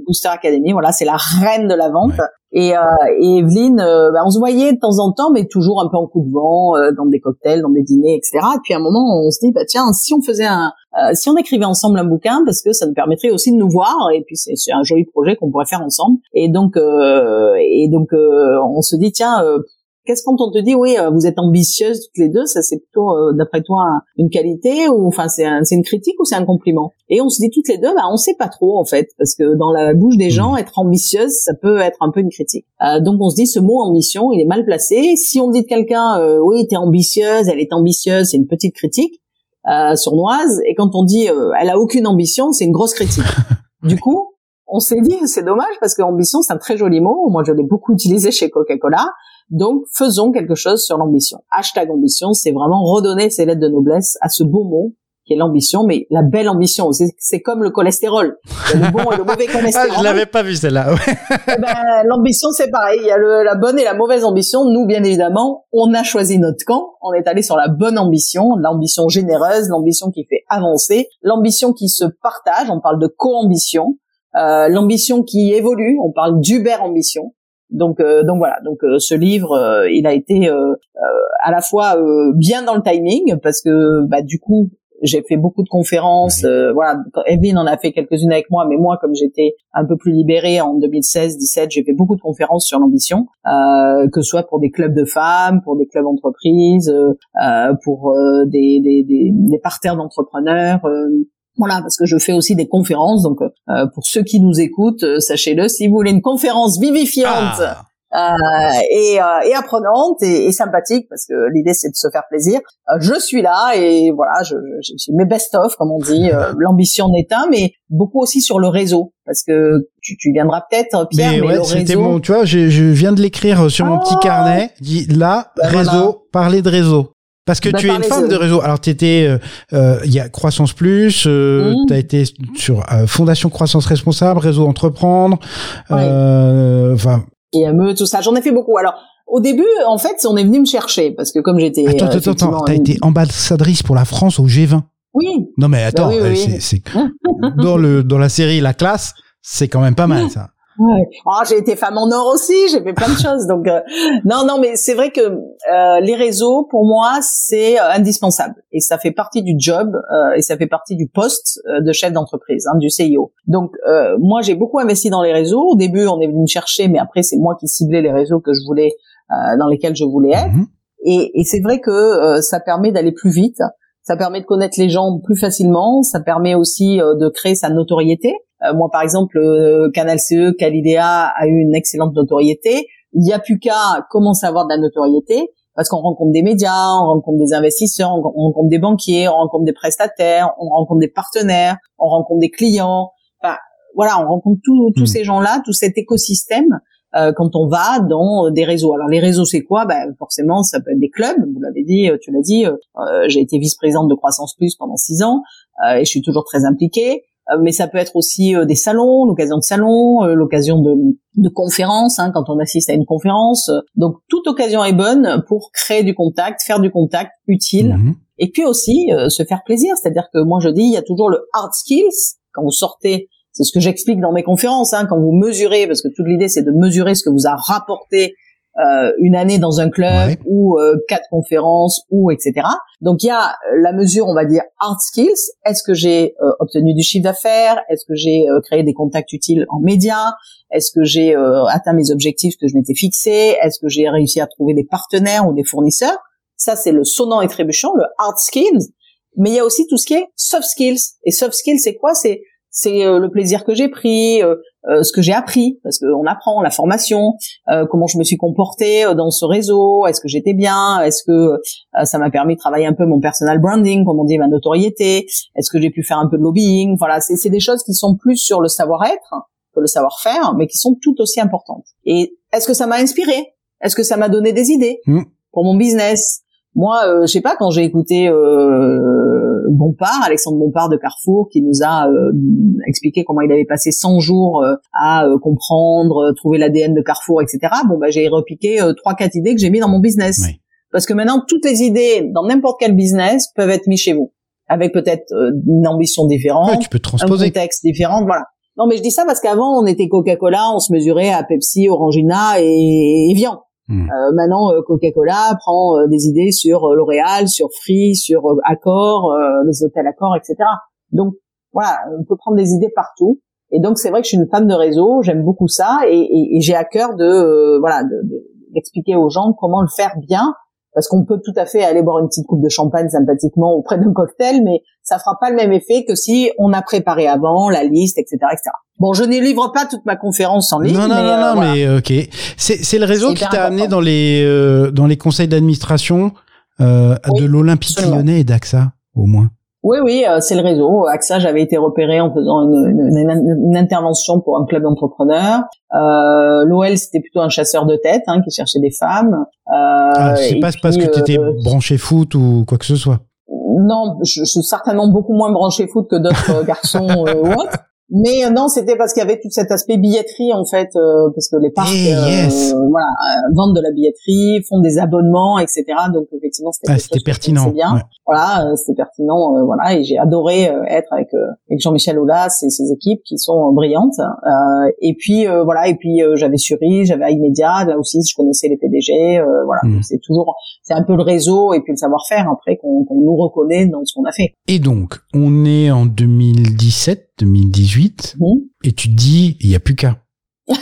Booster Academy, voilà, c'est la reine de la vente. Et, euh, et Evelyne, euh, bah, on se voyait de temps en temps, mais toujours un peu en coup de vent, euh, dans des cocktails, dans des dîners, etc. Et puis à un moment, on se dit, bah tiens, si on faisait un, euh, si on écrivait ensemble un bouquin, parce que ça nous permettrait aussi de nous voir, et puis c'est un joli projet qu'on pourrait faire ensemble. Et donc, et donc, on se dit, tiens, Qu'est-ce quand on te dit? Oui, euh, vous êtes ambitieuses toutes les deux, ça c'est plutôt euh, d'après toi une qualité ou enfin c'est c'est une critique ou c'est un compliment? Et on se dit toutes les deux, bah on sait pas trop en fait parce que dans la bouche des gens, être ambitieuse, ça peut être un peu une critique. Euh, donc on se dit ce mot ambition, il est mal placé. Si on dit de quelqu'un euh, oui, t'es ambitieuse, elle est ambitieuse, c'est une petite critique sournoise. Et quand on dit elle a aucune ambition, c'est une grosse critique. [LAUGHS] du coup, on s'est dit c'est dommage parce que ambition c'est un très joli mot. Moi je l'ai beaucoup utilisé chez Coca-Cola. Donc, faisons quelque chose sur l'ambition. Hashtag ambition, c'est vraiment redonner ces lettres de noblesse à ce beau mot qui est l'ambition, mais la belle ambition. C'est comme le cholestérol. Il y a le bon et le mauvais cholestérol. [LAUGHS] ah, je l'avais pas vu celle-là. Eh ben, l'ambition, c'est pareil. Il y a le, la bonne et la mauvaise ambition. Nous, bien évidemment, on a choisi notre camp. On est allé sur la bonne ambition, l'ambition généreuse, l'ambition qui fait avancer, l'ambition qui se partage. On parle de co-ambition. Euh, l'ambition qui évolue. On parle d'Uber ambition. Donc, euh, donc voilà. Donc, euh, ce livre, euh, il a été à la fois bien dans le timing parce que, bah, du coup, j'ai fait beaucoup de conférences. Euh, voilà, Evelyne en a fait quelques-unes avec moi, mais moi, comme j'étais un peu plus libérée en 2016-17, j'ai fait beaucoup de conférences sur l'ambition, euh, que ce soit pour des clubs de femmes, pour des clubs d'entreprise, euh, pour euh, des, des, des, des parterres d'entrepreneurs. Euh, voilà, parce que je fais aussi des conférences. Donc, euh, pour ceux qui nous écoutent, sachez-le, si vous voulez une conférence vivifiante. Ah euh, et, euh, et, apprenante et, et, sympathique parce que l'idée c'est de se faire plaisir. Euh, je suis là et voilà, j'ai je, mes best-of comme on dit, [LAUGHS] l'ambition n'est un, mais beaucoup aussi sur le réseau parce que tu, tu viendras peut-être Pierre, mais, mais le réseau. Bon, tu vois, je, je, viens de l'écrire sur mon petit ah carnet. Dit là, ben réseau, parler de réseau. Parce que bah, tu es une femme de réseau. Alors tu étais, il y a Croissance Plus, euh, mmh. tu as été sur Fondation Croissance Responsable, Réseau Entreprendre. Enfin, PME, tout ça. J'en ai fait beaucoup. Alors, au début, en fait, on est venu me chercher parce que comme j'étais. Attends, attends, attends. T'as été ambassadrice pour la France au G20. Oui. Non mais attends, bah c'est [LAUGHS] dans le dans la série La Classe, c'est quand même pas mal [LAUGHS] ça. Ouais. Oh, j'ai été femme en or aussi, j'ai fait plein de choses. Donc euh, non, non, mais c'est vrai que euh, les réseaux, pour moi, c'est euh, indispensable et ça fait partie du job et ça fait partie du poste de chef d'entreprise, hein, du CIO. Donc moi, j'ai beaucoup investi dans les réseaux. Au début, on est venu me chercher, mais après, c'est moi qui ciblais les réseaux que je voulais, dans lesquels je voulais être. Mhm. Et, et c'est vrai que ça permet d'aller plus vite. Ça permet de connaître les gens plus facilement. Ça permet aussi de créer sa notoriété. Euh, moi, par exemple, euh, Canal CE, Calidea a eu une excellente notoriété. Il y a plus qu'à commencer à avoir de la notoriété parce qu'on rencontre des médias, on rencontre des investisseurs, on rencontre des banquiers, on rencontre des prestataires, on rencontre des partenaires, on rencontre des clients. Enfin, voilà, on rencontre tous hmm. ces gens-là, tout cet écosystème euh, quand on va dans des réseaux. Alors les réseaux, c'est quoi? Ben forcément, ça peut être des clubs. Vous l'avez dit, tu l'as dit. j'ai été vice-présidente de Croissance Plus pendant six ans et je suis toujours très impliquée. Euh, mais ça peut être aussi euh, des salons, l'occasion de salons, euh, l'occasion de, de conférences, hein, quand on assiste à une conférence. Donc toute occasion est bonne pour créer du contact, faire du contact utile, mhm. et puis aussi se faire plaisir. C'est-à-dire que moi je dis, il y a toujours le hard skills quand vous sortez. C'est ce que j'explique dans mes conférences, hein, quand vous mesurez, parce que toute l'idée c'est de mesurer ce que vous a rapporté euh, une année dans un club ou euh, quatre conférences ou etc. Donc il y a euh, la mesure, on va dire hard skills. Est-ce que j'ai obtenu du chiffre d'affaires? Est-ce que j'ai créé des contacts utiles en médias Est-ce que j'ai atteint mes objectifs que je m'étais fixés? Est-ce que j'ai réussi à trouver des partenaires ou des fournisseurs? Ça c'est le sonnant et trébuchant, le hard skills. Mais il y a aussi tout ce qui est soft skills. Et soft skills, c'est quoi? C'est c'est le plaisir que j'ai pris, euh, ce que j'ai appris, parce qu'on apprend la formation, euh, comment je me suis comportée euh, dans ce réseau, est-ce que j'étais bien, est-ce que ça m'a permis de travailler un peu mon personal branding, comme on dit, ma notoriété, est-ce que j'ai pu faire un peu de lobbying, voilà, c'est des choses qui sont plus sur le savoir-être que le savoir-faire, mais qui sont tout aussi importantes. Et est-ce que ça m'a inspiré Est-ce que ça m'a donné des idées? Mmh. pour mon business Moi, je sais pas, quand j'ai écouté Bompard, Alexandre Bompard de Carrefour, qui nous a euh, expliqué comment il avait passé 100 jours euh, à euh, comprendre, trouver l'ADN de Carrefour, etc. Bon, bah, j'ai repiqué trois, quatre idées que j'ai mis dans mon business. Parce que maintenant, toutes les idées dans n'importe quel business peuvent être mises chez vous, avec peut-être une ambition différente, tu peux transposer. un contexte différent, voilà. Non, mais je dis ça parce qu'avant, on était Coca-Cola, on se mesurait à Pepsi, Orangina et Evian. Hmm. Euh, maintenant, euh, Coca-Cola prend euh, des idées sur L'Oréal, sur Free, sur Accor, les hôtels Accor, etc. Donc voilà, on peut prendre des idées partout. Et donc c'est vrai que je suis une femme de réseau, j'aime beaucoup ça, et, et, et j'ai à cœur de voilà d'expliquer de, aux gens comment le faire bien parce qu'on peut tout à fait aller boire une petite coupe de champagne sympathiquement auprès d'un cocktail, mais ça fera pas le même effet que si on a préparé avant la liste, etc., etc. Bon, je ne livre pas toute ma conférence en ligne. Non, non, mais, non, non, mais euh, ok. C'est c'est le réseau qui t'a amené dans les euh, dans les conseils d'administration euh, de l'Olympique Lyonnais et d'AXA, au moins. Oui, oui, euh, c'est le réseau. AXA, j'avais été repéré en faisant une, une, une intervention pour un club d'entrepreneurs. Euh, L'OL, c'était plutôt un chasseur de tête hein, qui cherchait des femmes. Euh, ah, c'est pas parce que tu étais euh, branché foot ou quoi que ce soit non, je, je, suis certainement beaucoup moins branché foot que d'autres [LAUGHS] garçons ou autres. Mais euh, non, c'était parce qu'il y avait tout cet aspect billetterie en fait, euh, parce que les parcs, eh, euh, voilà, vendent de la billetterie, font des abonnements, etc. Donc effectivement, c'était ah, pertinent. Bien. Voilà, c'était pertinent, voilà, et j'ai adoré être avec, avec Jean-Michel Aulas et ses équipes qui sont brillantes. et puis voilà, et puis j'avais Suri, j'avais iMedia, là aussi je connaissais les PDG, voilà, hmm. c'est toujours, c'est un peu le réseau et puis le savoir-faire après qu'on nous reconnaît dans ce qu'on a fait. Et donc, on est en 2017, 2018, mmh. et tu te dis, il n'y a plus qu'à. [LAUGHS]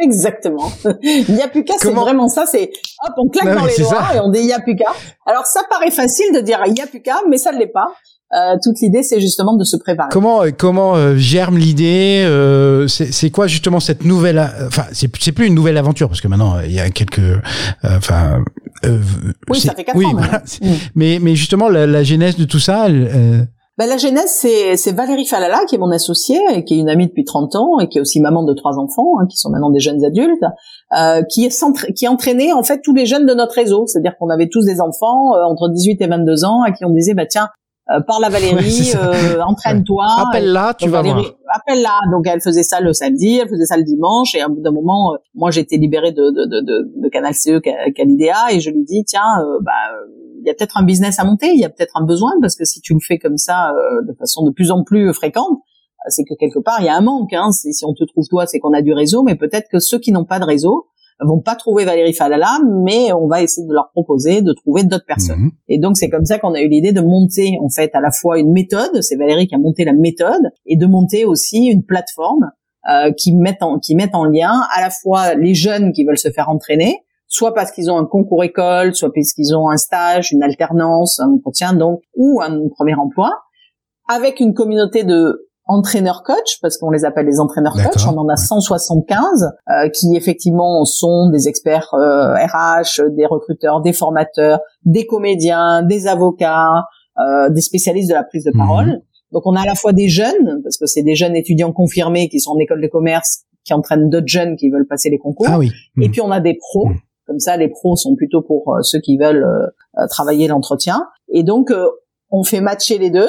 Exactement. [LAUGHS] Il n'y a plus qu'à, c'est vraiment ça, c'est hop, on claque dans les doigts et on dit il n'y a plus qu'à. Alors ça paraît facile de dire il n'y a plus qu'à, mais ça ne l'est pas. Euh, toute l'idée, c'est justement de se préparer. Comment comment euh, germe l'idée euh, C'est quoi justement cette nouvelle Enfin, c'est c'est plus une nouvelle aventure parce que maintenant il y a quelques enfin. oui, ça fait quatre ans. Voilà. Mmh. Mais mais justement la, la genèse de tout ça. Ben, la genèse, c'est, Valérie Falala, qui est mon associée, et qui est une amie depuis 30 ans, et qui est aussi maman de trois enfants, hein, qui sont maintenant des jeunes adultes, euh, qui, est qui entraînait en fait tous les jeunes de notre réseau. C'est-à-dire qu'on avait tous des enfants euh, entre 18 et 22 ans, à qui on disait, bah tiens, euh, parle à Valérie, euh, entraîne-toi. [LAUGHS] Appelle-la, tu vas voir. Appelle-la. Donc elle faisait ça le samedi, elle faisait ça le dimanche, et à bout d'un moment, euh, moi j'étais libérée de, de, de, de, de Canal CE, Calidea, et je lui dis, tiens, bah il y a peut-être un business à monter, il y a peut-être un besoin parce que si tu le fais comme ça euh, de façon de plus en plus fréquente, euh, c'est que quelque part il y a un manque. Hein. Si on te trouve toi, c'est qu'on a du réseau, mais peut-être que ceux qui n'ont pas de réseau vont pas trouver Valérie Falala, mais on va essayer de leur proposer de trouver d'autres personnes. Mhm. Et donc c'est comme ça qu'on a eu l'idée de monter en fait à la fois une méthode, c'est Valérie qui a monté la méthode, et de monter aussi une plateforme euh, qui met en qui met en lien à la fois les jeunes qui veulent se faire entraîner, soit parce qu'ils ont un concours école, soit parce qu'ils ont un stage, une alternance, un entretien donc ou un premier emploi, avec une communauté de entraîneurs coach parce qu'on les appelle les entraîneurs coach on en a 175 euh, qui effectivement sont des experts euh, RH des recruteurs des formateurs des comédiens des avocats euh, des spécialistes de la prise de mhm. parole donc on a à la fois des jeunes parce que c'est des jeunes étudiants confirmés qui sont en école de commerce qui entraînent d'autres jeunes qui veulent passer les concours ah oui. et puis on a des pros mhm. Comme ça, les pros sont plutôt pour euh, ceux qui veulent euh, travailler l'entretien. Et donc, euh, on fait matcher les deux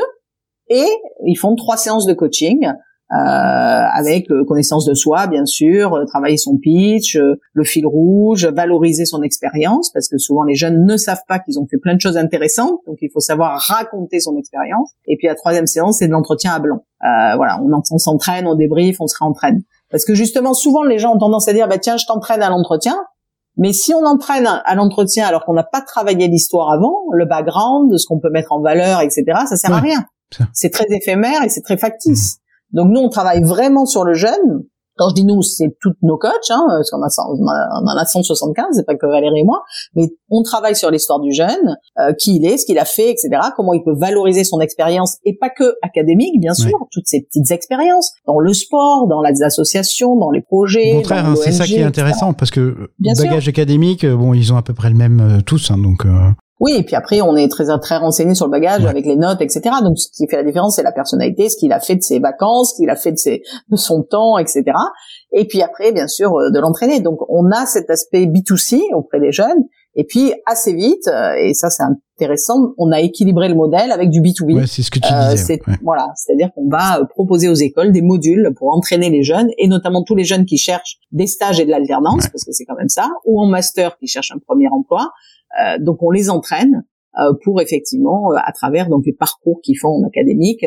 et ils font trois séances de coaching. Euh, avec connaissance de soi, bien sûr, travailler son pitch, le fil rouge, valoriser son expérience, parce que souvent les jeunes ne savent pas qu'ils ont fait plein de choses intéressantes, donc il faut savoir raconter son expérience. Et puis la troisième séance, c'est de l'entretien à blanc. Euh, voilà, on, on s'entraîne, on débrief, on se réentraîne. Parce que justement, souvent les gens ont tendance à dire, bah tiens, je t'entraîne à l'entretien, mais si on entraîne à l'entretien alors qu'on n'a pas travaillé l'histoire avant, le background, ce qu'on peut mettre en valeur, etc., ça sert à rien. C'est très éphémère et c'est très factice. Mmh. Donc nous, on travaille vraiment sur le jeune quand je dis nous, c'est toutes nos coachs, hein, parce qu'on a, on en a 175, c'est pas que Valérie et moi, mais on travaille sur l'histoire du jeune, euh, qui il est, ce qu'il a fait, etc., comment il peut valoriser son expérience, et pas que académique, bien sûr, toutes ces petites expériences, dans le sport, dans les associations, dans les projets. Au contraire, hein, c'est ça qui est intéressant, parce que bien bagage académique, euh, bon, ils ont à peu près le même euh, tous, hein, donc... Oui, et puis après, on est très très renseigné sur le bagage avec les notes, etc. Donc, ce qui fait la différence, c'est la personnalité, ce qu'il a fait de ses vacances, ce qu'il a fait de, ses, de son temps, etc. Et puis après, bien sûr, euh, de l'entraîner. Donc, on a cet aspect B2C auprès des jeunes. Et puis, assez vite, euh, et ça c'est intéressant, on a équilibré le modèle avec du B2B. Ouais, c'est ce que tu disais. Euh, voilà, c'est-à-dire qu'on va proposer aux écoles des modules pour entraîner les jeunes, et notamment tous les jeunes qui cherchent des stages et de l'alternance, parce que c'est quand même ça, ou en master qui cherchent un premier emploi, euh, donc on les entraîne euh, pour effectivement, euh, à travers donc les parcours qu'ils font en académique,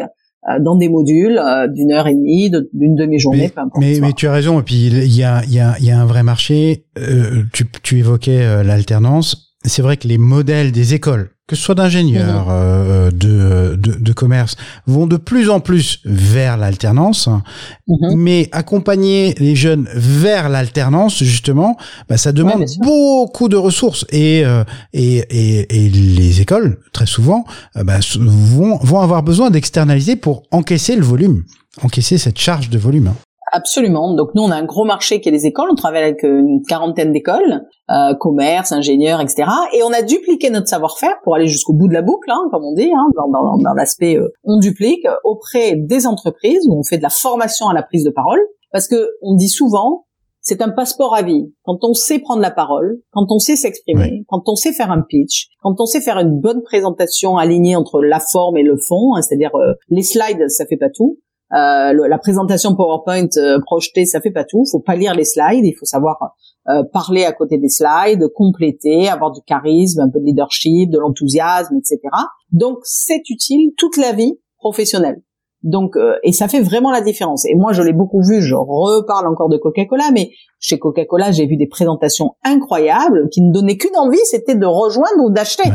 dans des modules d'une heure et demie, d'une demi-journée, peu importe. Mais, mais, tu as raison. Et puis il y a, y, a, y a un vrai marché. tu, tu évoquais l'alternance. C'est vrai que les modèles des écoles que ce soit d'ingénieurs, mhm. euh, de, de, de, commerce, vont de plus en plus vers l'alternance. Mhm. Mais accompagner les jeunes vers l'alternance, justement, bah, ça demande beaucoup de ressources. Et, euh, et, et, et, les écoles, très souvent, euh, bah, vont, vont avoir besoin d'externaliser pour encaisser le volume, encaisser cette charge de volume. Hein. Absolument. Donc nous, on a un gros marché qui est les écoles. On travaille avec euh, une quarantaine d'écoles, euh, commerce, ingénieurs, etc. Et on a dupliqué notre savoir-faire pour aller jusqu'au bout de la boucle, hein, comme on dit, hein, dans, dans, dans l'aspect euh, on duplique auprès des entreprises où on fait de la formation à la prise de parole. Parce que on dit souvent, c'est un passeport à vie. Quand on sait prendre la parole, quand on sait s'exprimer, quand on sait faire un pitch, quand on sait faire une bonne présentation alignée entre la forme et le fond, hein, c'est-à-dire euh, les slides, ça fait pas tout. Euh, la présentation PowerPoint euh, projetée, ça fait pas tout. Faut pas lire les slides, il faut savoir euh, parler à côté des slides, compléter, avoir du charisme, un peu de leadership, de l'enthousiasme, etc. Donc c'est utile toute la vie professionnelle. Donc, euh, et ça fait vraiment la différence. Et moi, je l'ai beaucoup vu. Je reparle encore de Coca-Cola, mais chez Coca-Cola, j'ai vu des présentations incroyables qui ne donnaient qu'une envie, c'était de rejoindre ou d'acheter.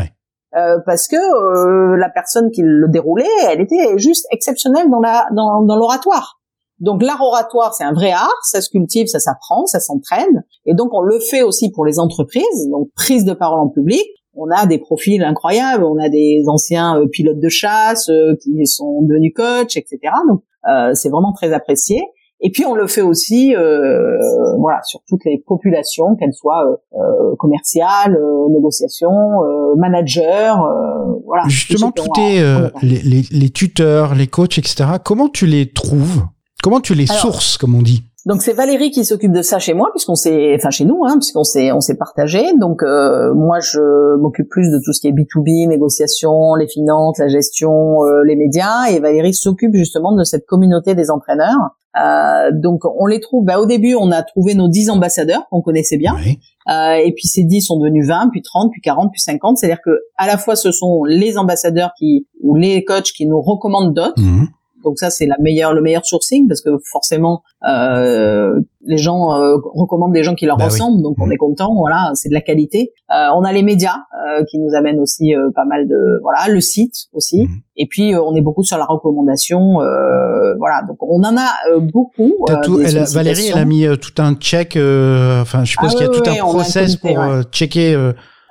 Euh, parce que euh, la personne qui le déroulait, elle était juste exceptionnelle dans la dans, dans l'oratoire. Donc l'art oratoire, c'est un vrai art, ça se cultive, ça s'apprend, ça s'entraîne, et donc on le fait aussi pour les entreprises, donc prise de parole en public, on a des profils incroyables, on a des anciens euh, pilotes de chasse euh, qui sont devenus coachs, etc. Donc c'est vraiment très apprécié. Et puis on le fait aussi, voilà, sur toutes les populations, qu'elles soient commerciales, négociations, managers, voilà. Justement, tout est les, les, tuteurs, les coachs, etc. Comment tu les trouves? Comment tu les sources, comme on dit? donc c'est Valérie qui s'occupe de ça chez moi puisqu'on s'est, enfin chez nous, hein, puisqu'on s'est, on s'est partagé. Donc euh, moi je m'occupe plus de tout ce qui est B2B, négociation, les finances, la gestion, euh, les médias, et Valérie s'occupe justement de cette communauté des entraîneurs. Euh, donc on les trouve. Bah, au début on a trouvé nos 10 ambassadeurs qu'on connaissait bien, et puis ces 10 sont devenus 20, puis 30, puis 40, puis 50. C'est-à-dire que à la fois ce sont les ambassadeurs qui ou les coachs qui nous recommandent d'autres. Mmh. Donc ça, c'est la meilleure, le meilleur sourcing parce que forcément, euh, les gens euh, recommandent des gens qui leur bah ressemblent, donc on mmh. est content. Voilà, c'est de la qualité. Euh, on a les médias euh, qui nous amènent aussi euh, pas mal de, voilà, le site aussi. Mmh. Et puis on est beaucoup sur la recommandation. voilà, donc on en a beaucoup. Tout, elle Valérie, elle a mis tout un check. Enfin, je suppose ah qu'il y a tout un process pour checker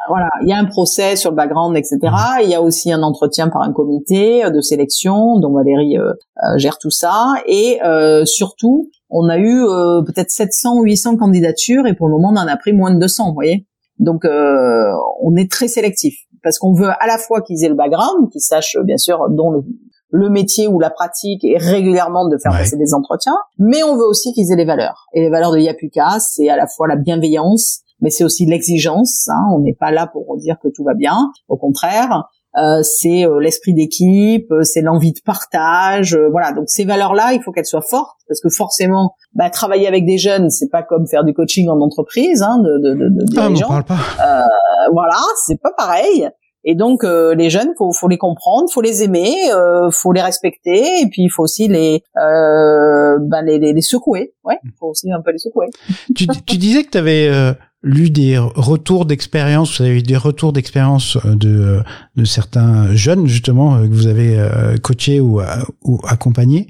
voilà, il y a un procès sur le background, etc. Mmh. Il y a aussi un entretien par un comité euh, de sélection dont Valérie euh, euh, gère tout ça. Et surtout, on a eu peut-être 700 ou 800 candidatures et pour le moment, on en a pris moins de 200, vous voyez. Donc, on est très sélectif parce qu'on veut à la fois qu'ils aient le background, qu'ils sachent bien sûr dont le, métier ou la pratique et régulièrement de faire passer des entretiens, mais on veut aussi qu'ils aient les valeurs. Et les valeurs de Yapuka, c'est à la fois la bienveillance, mais c'est aussi l'exigence. Hein. On n'est pas là pour dire que tout va bien, au contraire. Euh, c'est euh, l'esprit d'équipe, euh, c'est l'envie de partage, euh, voilà. Donc ces valeurs-là, il faut qu'elles soient fortes parce que forcément, bah, travailler avec des jeunes, c'est pas comme faire du coaching en entreprise, hein, de, de, de, de ah, dirigeants. voilà, c'est pas pareil. Et donc les jeunes, faut, faut les comprendre, faut les aimer, euh, faut les respecter, et puis il faut aussi les, euh, ben les, les, les, secouer. Ouais, il faut aussi un peu les secouer. tu, tu disais que tu avais lu des retours d'expérience, vous avez eu des retours d'expérience euh, de, euh, de certains jeunes justement euh, que vous avez coachés ou, ou accompagnés,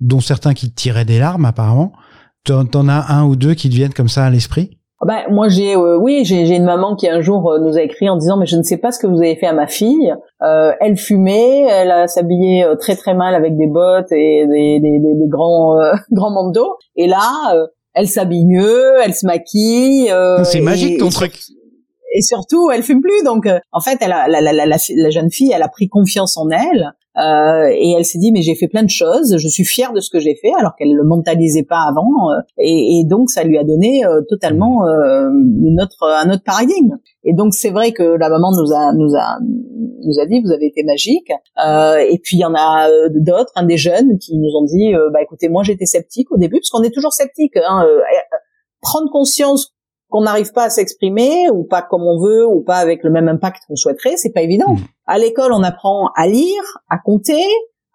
dont certains qui tiraient des larmes apparemment. T'en as un ou deux qui te viennent comme ça à l'esprit? Ben, moi j'ai oui j'ai une maman qui un jour nous a écrit en disant mais je ne sais pas ce que vous avez fait à ma fille. Elle fumait elle s'habillait très très mal avec des bottes et des, des, des, grands [LAUGHS] grands manteaux et là elle s'habille mieux, elle se maquille. Euh, c'est magique ton truc. Et surtout, elle fume plus. Donc, euh, en fait, elle a, la, la, la, la, jeune fille, elle a pris confiance en elle. Euh, et elle s'est dit mais j'ai fait plein de choses, je suis fière de ce que j'ai fait alors qu'elle le mentalisait pas avant euh, et, et, donc ça lui a donné euh, totalement euh, une autre un autre paradigme. Et donc c'est vrai que la maman nous a nous a nous a dit vous avez été magique et puis il y en a d'autres, un des jeunes qui nous ont dit bah écoutez moi j'étais sceptique au début parce qu'on est toujours sceptique. Hein, prendre conscience qu'on n'arrive pas à s'exprimer ou pas comme on veut ou pas avec le même impact qu'on souhaiterait, c'est pas évident. Mmh. À l'école, on apprend à lire, à compter,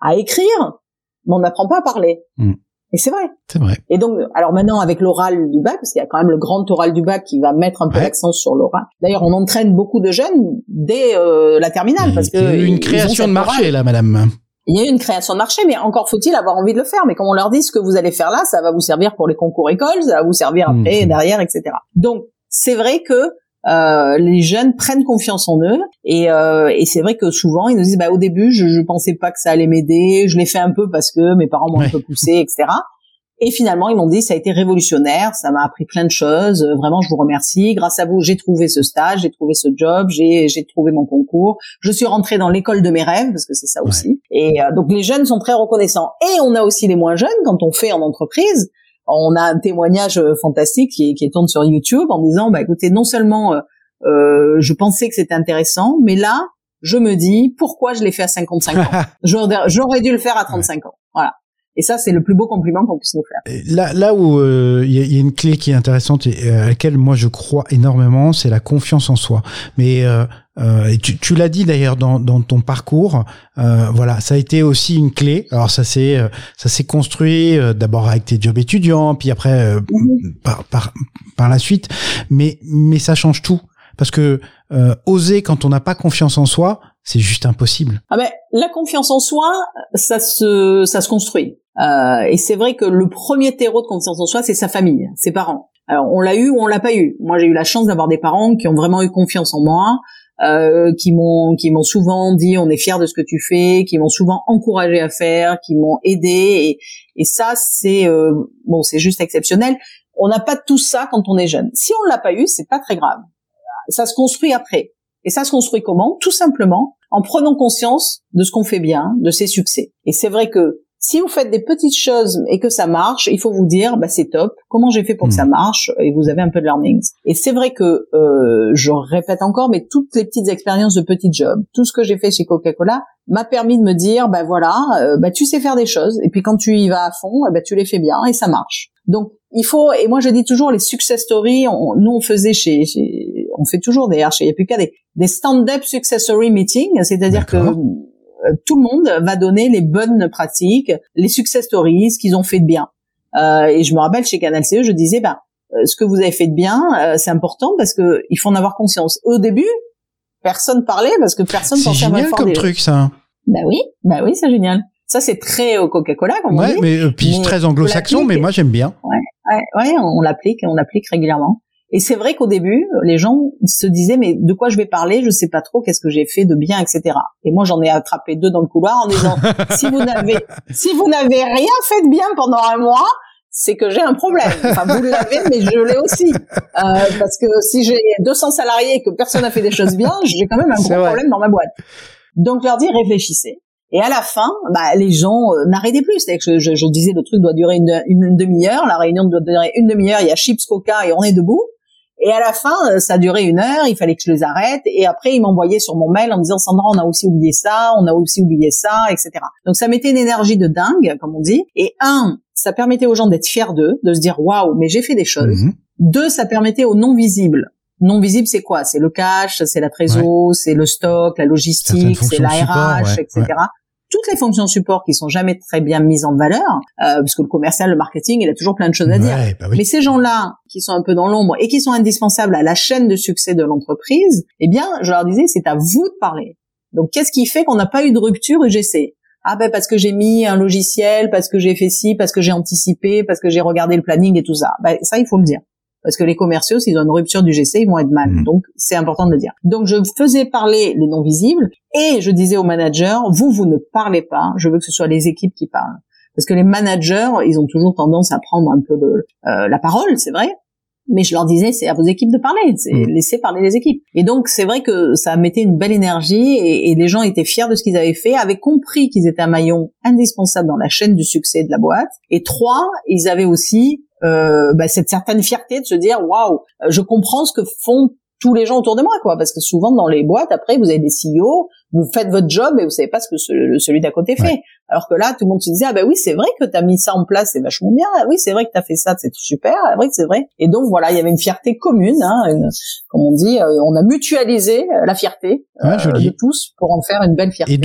à écrire, mais on n'apprend pas à parler. Mmh. Et c'est vrai. C'est vrai. Et donc, alors maintenant avec l'oral du bac, parce qu'il y a quand même le grand oral du bac qui va mettre un peu l'accent sur l'oral. D'ailleurs, on entraîne beaucoup de jeunes dès euh, la terminale, parce que une création de marché là, madame il y a eu une création de marché, mais encore faut-il avoir envie de le faire. Mais comme on leur dit ce que vous allez faire là, ça va vous servir pour les concours écoles, ça va vous servir après, mmh. derrière, etc. Donc c'est vrai que euh, les jeunes prennent confiance en eux et, euh, et c'est vrai que souvent ils nous disent bah au début je, je pensais pas que ça allait m'aider, je l'ai fait un peu parce que mes parents m'ont un peu poussé, etc. Et finalement, ils m'ont dit, ça a été révolutionnaire, ça m'a appris plein de choses. Euh, vraiment, je vous remercie. Grâce à vous, j'ai trouvé ce stage, j'ai trouvé ce job, j'ai, j'ai trouvé mon concours. Je suis rentrée dans l'école de mes rêves, parce que c'est ça aussi. Et euh, donc, les jeunes sont très reconnaissants. Et on a aussi les moins jeunes, quand on fait en entreprise, on a un témoignage fantastique qui, qui tourne sur YouTube en disant, bah écoutez, non seulement euh, je pensais que c'était intéressant, mais là, je me dis pourquoi je l'ai fait à 55 ans? [LAUGHS] J'aurais dû le faire à 35 ans. Voilà. Et ça, c'est le plus beau compliment qu'on puisse nous faire. Là, là où euh, il y, a une clé qui est intéressante et à laquelle moi je crois énormément, c'est la confiance en soi. Mais euh, euh tu, tu l'as dit d'ailleurs dans, dans, ton parcours, euh, voilà, ça a été aussi une clé. Alors ça s'est ça s'est construit d'abord avec tes jobs étudiants, puis après mhm. par, par par la suite. Mais mais ça change tout parce que oser quand on n'a pas confiance en soi, c'est juste impossible. Ah ben la confiance en soi, ça se ça se construit. Euh, et c'est vrai que le premier terreau de confiance en soi, c'est sa famille, ses parents. Alors on l'a eu ou on l'a pas eu. Moi j'ai eu la chance d'avoir des parents qui ont vraiment eu confiance en moi, euh, qui m'ont qui m'ont souvent dit on est fier de ce que tu fais, qui m'ont souvent encouragé à faire, qui m'ont aidé et, et ça c'est euh, bon c'est juste exceptionnel. On n'a pas tout ça quand on est jeune. Si on l'a pas eu, c'est pas très grave. Ça se construit après. Et ça se construit comment? Tout simplement en prenant conscience de ce qu'on fait bien, de ses succès. Et c'est vrai que si vous faites des petites choses et que ça marche, il faut vous dire, bah, c'est top. Comment j'ai fait pour que ça hmm. marche? Et vous avez un peu de learnings. Et c'est vrai que euh, je répète encore, mais toutes les petites expériences de petits jobs, tout ce que j'ai fait chez Coca-Cola m'a permis de me dire, bah voilà, euh, bah tu sais faire des choses. Et puis quand tu y vas à fond, bah tu les fais bien et ça marche. Donc il faut. Et moi je dis toujours les success stories. nous on faisait chez, on fait toujours d'ailleurs chez Yapuka des, des stand-up success story meetings, c'est-à-dire que tout le monde va donner les bonnes pratiques, les success stories, ce qu'ils ont fait de bien. Euh, et je me rappelle chez Canal CE, je disais, ben, euh, ce que vous avez fait de bien, euh, c'est important parce que il faut en avoir conscience. Au début, personne parlait parce que personne pensait génial comme truc, ça. Ben oui, ben oui, c'est génial. Ça, c'est très au Coca-Cola, comme ouais, on dit. mais puis très anglo-saxon, mais moi j'aime bien. Ouais, ouais, ouais, on l'applique, on l'applique régulièrement. Et c'est vrai qu'au début, les gens se disaient mais de quoi je vais parler? Je sais pas trop. Qu'est-ce que j'ai fait de bien, etc. Et moi, j'en ai attrapé deux dans le couloir en disant [LAUGHS] si vous n'avez si vous n'avez rien fait de bien pendant un mois, c'est que j'ai un problème. Enfin, vous l'avez, mais je l'ai aussi. Euh, parce que si j'ai 200 salariés et que personne n'a fait des choses bien, j'ai quand même un gros problème dans ma boîte. Donc, leur dire réfléchissez. Et à la fin, bah, les gens euh, n'arrêtaient plus. C'est que je, je, disais le truc doit durer une, une demi-heure, la réunion doit durer une demi-heure, il y a chips, coca et on est debout. Et à la fin, euh, ça duré une heure, il fallait que je les arrête. Et après, ils m'envoyaient sur mon mail en disant, Sandra, on a aussi oublié ça, on a aussi oublié ça, etc. Donc ça mettait une énergie de dingue, comme on dit. Et un, ça permettait aux gens d'être fiers d'eux, de se dire, waouh, mais j'ai fait des choses. Mhm. Deux, ça permettait aux non visibles. Non visible, c'est quoi? C'est le cash, c'est la trésor, c'est le stock, la logistique, c'est la RH, etc toutes les fonctions support qui sont jamais très bien mises en valeur, euh, parce que le commercial, le marketing, il a toujours plein de choses à dire. Bah Mais ces gens-là, qui sont un peu dans l'ombre et qui sont indispensables à la chaîne de succès de l'entreprise, eh bien, je leur disais, c'est à vous de parler. Donc, qu'est-ce qui fait qu'on n'a pas eu de rupture UGC ah ben parce que j'ai mis un logiciel, parce que j'ai fait ci, parce que j'ai anticipé, parce que j'ai regardé le planning et tout ça. Ben, ça, il faut le dire parce que les commerciaux, s'ils ont une rupture du GC, ils vont être mal. Mm. Donc, c'est important de le dire. Donc, je faisais parler les non visibles et je disais aux managers, vous, vous ne parlez pas. Je veux que ce soit les équipes qui parlent. Parce que les managers, ils ont toujours tendance à prendre un peu le, euh, la parole, c'est vrai. Mais je leur disais, c'est à vos équipes de parler, c'est mm. laisser parler les équipes. Et donc, c'est vrai que ça mettait une belle énergie et, et les gens étaient fiers de ce qu'ils avaient fait, avaient compris qu'ils étaient un maillon indispensable dans la chaîne du succès de la boîte. Et trois, ils avaient aussi euh, bah, cette certaine fierté de se dire waouh, je comprends ce que font tous les gens autour de moi, quoi. Parce que souvent dans les boîtes, après, vous avez des CEO, vous faites votre job et vous savez pas ce que celui d'à côté fait. Alors que là, tout le monde se disait ah ben oui, c'est vrai que tu as mis ça en place, c'est vachement bien. Ah oui, c'est vrai que tu as fait ça, c'est super. Ah, que c'est vrai. Et donc voilà, il y avait une fierté commune, hein, comme on dit, euh, on a mutualisé euh, la fierté euh, de tous pour en faire une belle fierté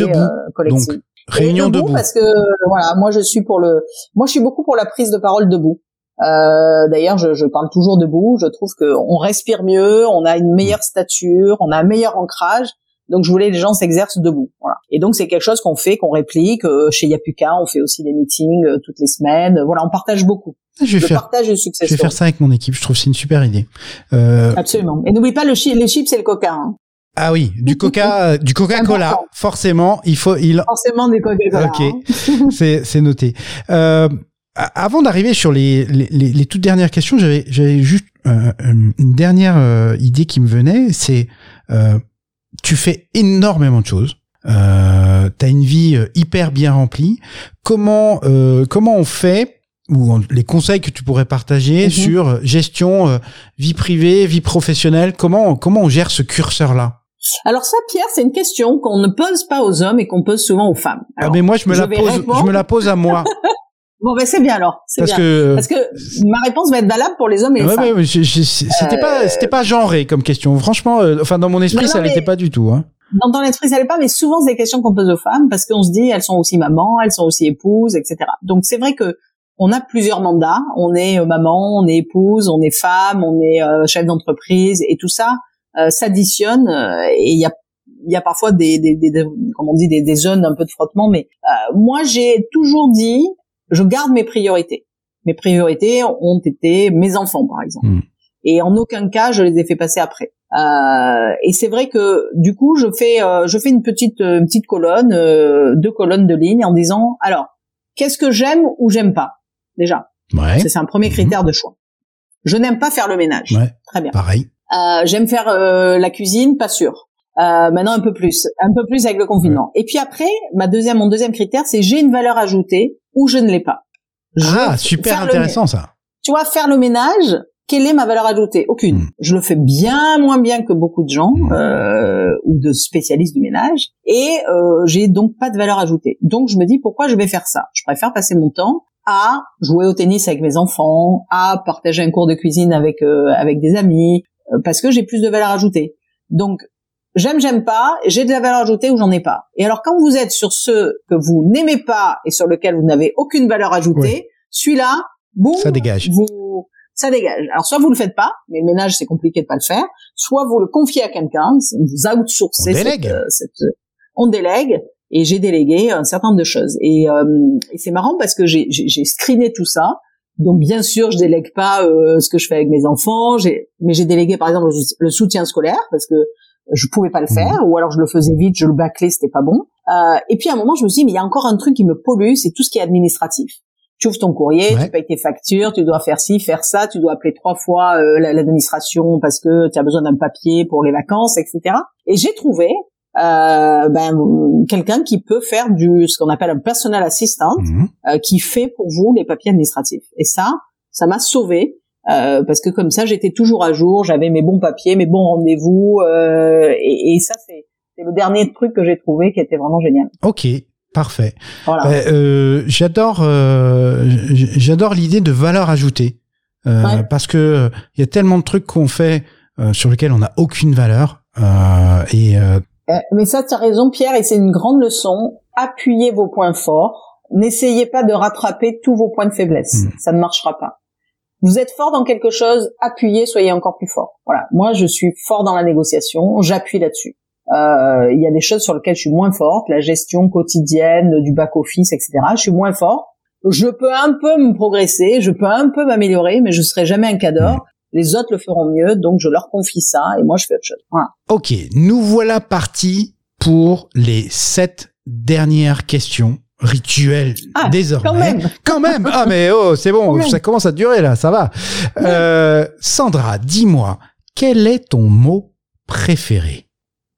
collective. réunion debout, parce que voilà, moi je suis pour le, moi je suis beaucoup pour la prise de parole debout. Euh, D'ailleurs, je, je, parle toujours debout. Je trouve qu'on respire mieux, on a une meilleure stature, on a un meilleur ancrage. Donc, je voulais que les gens s'exercent debout. Voilà. Et donc, c'est quelque chose qu'on fait, qu'on réplique. Euh, chez Yapuka, on fait aussi des meetings euh, toutes les semaines. Voilà, on partage beaucoup. Ah, je vais, faire, je vais faire ça avec mon équipe. Je trouve c'est une super idée. Euh... Absolument. Et n'oublie pas le chi les chips et le coca. Hein. Ah oui, du [LAUGHS] Coca, du Coca-Cola. Forcément, il faut, il. Forcément du Coca-Cola. Ok, hein. c'est c'est noté. Euh, avant d'arriver sur les, les, les, toutes dernières questions, j'avais, j'avais juste euh, une dernière euh, idée qui me venait, c'est euh, tu fais énormément de choses. Euh, t'as une vie hyper bien remplie. Comment comment on fait ou les conseils que tu pourrais partager Mhm. sur euh, gestion euh, vie privée, vie professionnelle. Comment comment on gère ce curseur là Alors ça, Pierre, c'est une question qu'on ne pose pas aux hommes et qu'on pose souvent aux femmes. Ah mais moi je me je la pose, répondre. je me la pose à moi [LAUGHS] Bon, ben c'est bien alors. C'est parce bien. que Parce que ma réponse va être valable pour les hommes et les Ouais, femmes. ouais, c'était Euh, pas c'était pas genré comme question. Franchement, euh, enfin dans mon esprit Non, non, ça l'était mais- pas du tout. Hein. Dans ton esprit, ça l'est pas, mais souvent c'est des questions qu'on pose aux femmes parce qu'on se dit elles sont aussi mamans, elles sont aussi épouses, etc. Donc c'est vrai que on a plusieurs mandats. On est euh, maman, on est épouse, on est femme, on est euh, chef d'entreprise et tout ça euh, s'additionne euh, et il y a il y a parfois des, des, des, des- comme on dit des, des zones un peu de frottement. Mais euh, moi j'ai toujours dit je garde mes priorités. Mes priorités ont été mes enfants par exemple. Mm. Et en aucun cas je les ai fait passer après. Euh, et c'est vrai que du coup, je fais euh, je fais une petite euh, une petite colonne, euh, deux colonnes de lignes en disant alors qu'est-ce que j'aime ou j'aime pas déjà? Ouais. C'est un premier Mhm. critère de choix. Je n'aime pas faire le ménage. Ouais. Très bien. Pareil. Euh, j'aime faire euh, la cuisine, pas sûr. Euh, maintenant un peu plus, un peu plus avec le confinement. Et puis après, ma deuxième mon deuxième critère, c'est j'ai une valeur ajoutée ou je ne l'ai pas. Je- Ah super le- intéressant ça. tu vois, faire le ménage, quelle est ma valeur ajoutée? Aucune. Mm. Je le fais bien moins bien que beaucoup de gens Mm. euh, ou de spécialistes du ménage, et euh, j'ai donc pas de valeur ajoutée. Donc je me dis pourquoi je vais faire ça? Je préfère passer mon temps à jouer au tennis avec mes enfants, à partager un cours de cuisine avec euh, avec des amis, euh, parce que j'ai plus de valeur ajoutée. Donc j'aime, j'aime pas, j'ai de la valeur ajoutée ou j'en ai pas. Et alors quand vous êtes sur ceux que vous n'aimez pas et sur lequel vous n'avez aucune valeur ajoutée, celui-là, boum, Ça dégage. vous, ça dégage. Alors soit vous le faites pas, mais le ménage c'est compliqué de pas le faire, soit vous le confiez à quelqu'un, vous outsourcez On cette, délègue. euh, cette- euh, on délègue. Et j'ai délégué un certain nombre de choses. Et, euh, et c'est marrant parce que j'ai, j'ai, screené tout ça. Donc bien sûr, je délègue pas euh, ce que je fais avec mes enfants, j'ai, mais j'ai délégué par exemple le, le soutien scolaire parce que je pouvais pas le faire, ou alors je le faisais vite, je le bâclais, c'était pas bon. Euh, et puis à un moment, je me suis dit, mais il y a encore un truc qui me pollue, c'est tout ce qui est administratif. Tu ouvres ton courrier, Ouais. tu payes tes factures, tu dois faire ci, faire ça, tu dois appeler trois fois euh, la- l'administration parce que tu as besoin d'un papier pour les vacances, etc. Et j'ai trouvé euh, ben, quelqu'un qui peut faire du ce qu'on appelle un personal assistant, Mhm. euh, qui fait pour vous les papiers administratifs. Et ça, ça m'a sauvé. Euh, parce que comme ça, j'étais toujours à jour, j'avais mes bons papiers, mes bons rendez-vous, euh, et, et ça, c'est c'est le dernier truc que j'ai trouvé qui était vraiment génial. Ok. Parfait. Voilà. Bah, euh, j'adore, euh, j'adore l'idée de valeur ajoutée Euh, Ouais. parce que il y a tellement de trucs qu'on fait euh, sur lesquels on n'a aucune valeur euh, et mais ça, tu as raison, Pierre, et c'est une grande leçon. Appuyez vos points forts. N'essayez pas de rattraper tous vos points de faiblesse. Mm. Ça ne marchera pas. Vous êtes fort dans quelque chose, appuyez, soyez encore plus fort. Voilà. Moi, je suis fort dans la négociation, j'appuie là-dessus. Euh, Il y a des choses sur lesquelles je suis moins forte, la gestion quotidienne du back-office, etc. Je suis moins fort. Je peux un peu me progresser, je peux un peu m'améliorer, mais je serai jamais un cador. Les autres le feront mieux, donc je leur confie ça et moi je fais autre chose. Voilà. ok, nous voilà partis pour les sept dernières questions rituelles Ah, désormais. Quand même. [LAUGHS] Quand même. Ah mais oh, c'est bon, Quand même. ça commence à durer là, ça va. Euh, Sandra, dis-moi, quel est ton mot préféré?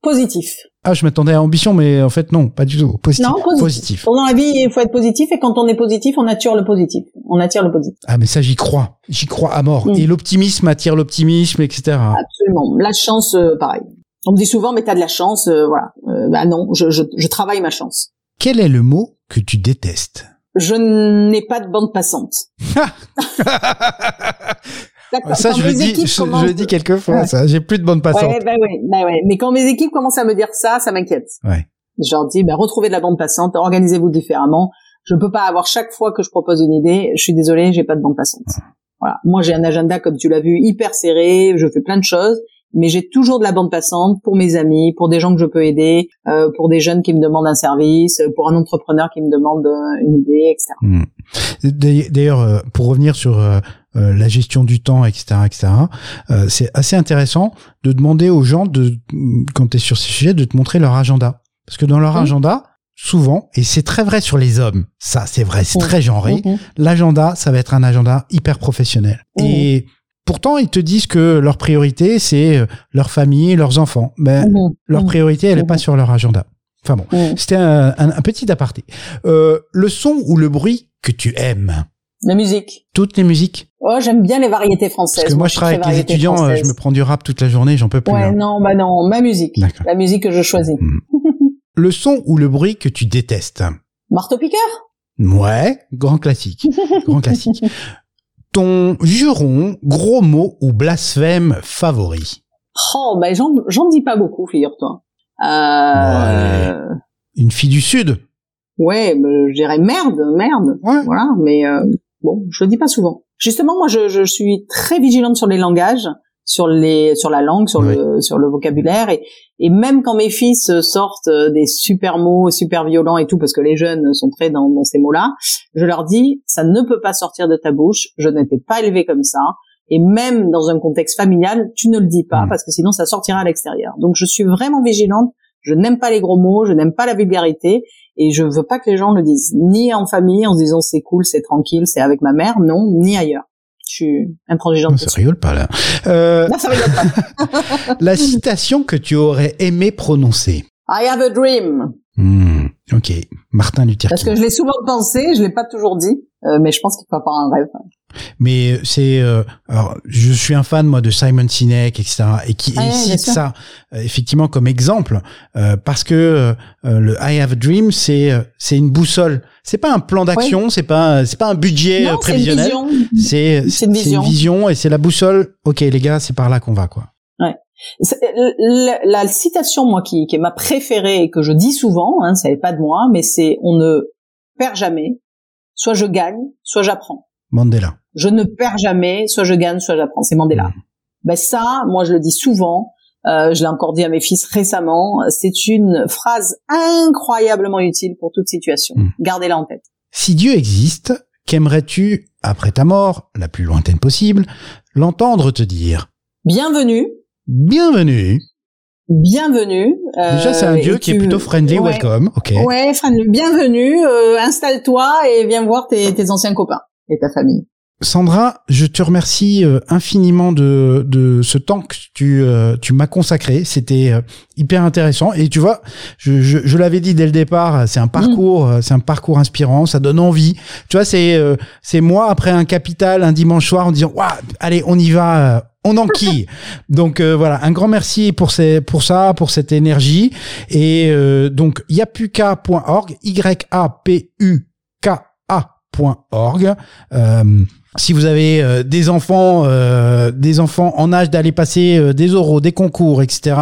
Positif. Ah, je m'attendais à ambition, mais en fait non, pas du tout. Positif. Non, positif. Dans la vie, il faut être positif et quand on est positif, on attire le positif. On attire le positif. Ah mais ça j'y crois, j'y crois à mort. Mm. Et l'optimisme attire l'optimisme, etc. Absolument. La chance, euh, pareil. On me dit souvent, mais t'as de la chance, euh, voilà. Euh, bah non, je, je, je travaille ma chance. Quel est le mot que tu détestes Je n'ai pas de bande passante. [LAUGHS] Ça je le dis, je, commencent- je le dis quelquefois. Ouais. Ça, j'ai plus de bande passante. Ouais, bah ouais, bah ouais. Mais quand mes équipes commencent à me dire ça, ça m'inquiète. Ouais. Je leur dis, bah, retrouvez de la bande passante, organisez-vous différemment. Je peux pas avoir chaque fois que je propose une idée, je suis désolée, j'ai pas de bande passante. Voilà. Moi, j'ai un agenda, comme tu l'as vu, hyper serré, je fais plein de choses, mais j'ai toujours de la bande passante pour mes amis, pour des gens que je peux aider, euh, pour des jeunes qui me demandent un service, pour un entrepreneur qui me demande euh, une idée, etc. Mm. D'ailleurs, euh, pour revenir sur euh, euh, la gestion du temps, etc., etc., euh, c'est assez intéressant de demander aux gens de, quand tu es sur ces sujets, de te montrer leur agenda, parce que dans leur agenda, souvent, et c'est très vrai sur les hommes, ça c'est vrai, c'est très genré. L'agenda, ça va être un agenda hyper professionnel. Et pourtant, ils te disent que leur priorité, c'est euh, leur famille, leurs enfants. Mais Mhm. leur Mhm. priorité, elle n'est pas sur leur agenda. Enfin bon, c'était un, un- un petit aparté. Euh, le son ou le bruit que tu aimes? La musique. Toutes les musiques? Oh, j'aime bien les variétés françaises. Parce que moi, je travaille avec les étudiants, euh, je me prends du rap toute la journée, j'en peux plus. Ouais, hein. non, bah non, ma musique. La musique que je choisis. Hmm. [LAUGHS] le son ou le bruit que tu détestes? Marteau-piqueur Ouais, grand classique. grand classique. [LAUGHS] Ton juron, gros mot ou blasphème favori Oh, ben j'en, j'en dis pas beaucoup, figure-toi. Euh... Ouais. Une fille du Sud Ouais, je dirais merde, merde. Ouais. Voilà, mais euh, bon, je le dis pas souvent. Justement, moi, je, je suis très vigilante sur les langages, sur les, sur la langue, sur Oui. le, sur le vocabulaire, et, et même quand mes fils sortent des super mots, super violents et tout, parce que les jeunes sont très dans, dans ces mots-là, je leur dis, ça ne peut pas sortir de ta bouche. Je n'étais pas élevée comme ça. Et même dans un contexte familial, tu ne le dis pas Mm. parce que sinon ça sortira à l'extérieur. Donc je suis vraiment vigilante. Je n'aime pas les gros mots, je n'aime pas la vulgarité et je veux pas que les gens le disent. Ni en famille en se disant c'est cool, c'est tranquille, c'est avec ma mère, non, ni ailleurs. Je suis intransigeante. Ça rigole pas là. Euh, Non, ça rigole pas. [LAUGHS] la citation que tu aurais aimé prononcer I have a dream. Hmm, Ok, Martin Luther Parce King. que je l'ai souvent pensé, je l'ai pas toujours dit, euh, mais je pense qu'il faut avoir un rêve. Mais c'est, euh, alors, je suis un fan moi de Simon Sinek, etc. Et qui Ah et ouais, cite ça euh, effectivement comme exemple euh, parce que euh, le I have a dream, c'est euh, c'est une boussole. C'est pas un plan d'action, c'est pas c'est pas un budget euh, Non, une prévisionnel. vision. C'est C'est une c'est vision. et c'est la boussole. Ok les gars, c'est par là qu'on va quoi. C'est- La, la citation, moi, qui, qui est ma préférée et que je dis souvent, hein, ça n'est pas de moi, mais c'est on ne perd jamais. Soit je gagne, soit j'apprends. Mandela. Je ne perds jamais, soit je gagne, soit j'apprends. C'est Mandela. Mhm. Ben ça, moi, je le dis souvent. euh, je l'ai encore dit à mes fils récemment. C'est une phrase incroyablement utile pour toute situation. Mhm. Gardez-la en tête. Si Dieu existe, qu'aimerais-tu après ta mort, la plus lointaine possible, l'entendre te dire? Bienvenue, Bienvenue. bienvenue. euh, Déjà c'est un Dieu qui est plutôt friendly, Ouais. welcome. Ok. Ouais, Fran, bienvenue, euh, installe-toi et viens voir tes, tes anciens copains et ta famille. Sandra, je te remercie euh, infiniment de, de ce temps que tu, euh, tu m'as consacré. C'était euh, hyper intéressant. Et tu vois, je, je, je l'avais dit dès le départ, c'est un parcours, euh, c'est un parcours inspirant. Ça donne envie. Tu vois, c'est c'est moi après un capital un dimanche soir en disant, waouh, allez, on y va. on enquille. [LAUGHS] Donc euh, voilà, un grand merci pour ces, pour ça, pour cette énergie. Et euh, donc yapuka.org, y a p u k a.org. Euh, si vous avez euh, des enfants, euh, des enfants en âge d'aller passer euh, des oraux, des concours, etc.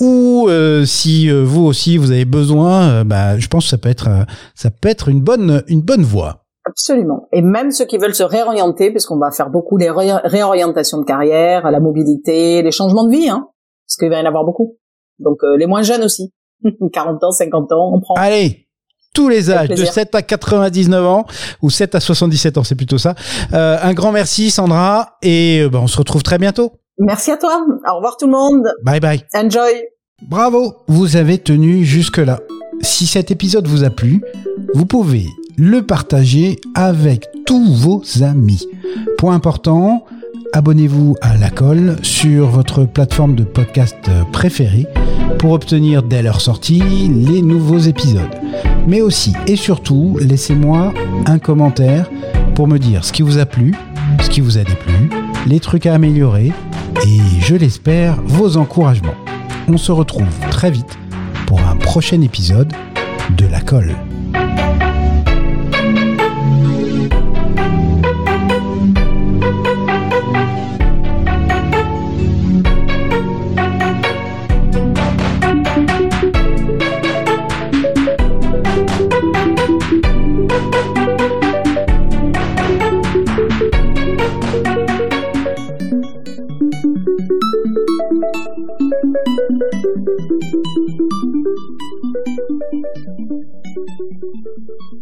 Ou euh, si euh, vous aussi vous avez besoin, bah, je pense que ça peut être, ça peut être une bonne, une bonne voie. Absolument. Et même ceux qui veulent se réorienter, puisqu'on va faire beaucoup les ré- réorientations de carrière, la mobilité, les changements de vie, hein, parce qu'il va y en avoir beaucoup. Donc euh, les moins jeunes aussi. [LAUGHS] 40 ans, 50 ans, on prend. Allez, tous les âges, de plaisir. 7 à 99 ans, ou 7 à 77 ans, c'est plutôt ça. Euh, un grand merci Sandra, et euh, bah, on se retrouve très bientôt. Merci à toi. Au revoir tout le monde. Bye bye. Enjoy. Bravo, vous avez tenu jusque-là. Si cet épisode vous a plu, vous pouvez le partager avec tous vos amis. Point important, abonnez-vous à la colle sur votre plateforme de podcast préférée pour obtenir dès leur sortie les nouveaux épisodes. Mais aussi et surtout, laissez-moi un commentaire pour me dire ce qui vous a plu, ce qui vous a déplu, les trucs à améliorer et, je l'espère, vos encouragements. On se retrouve très vite pour un prochain épisode de La Colle.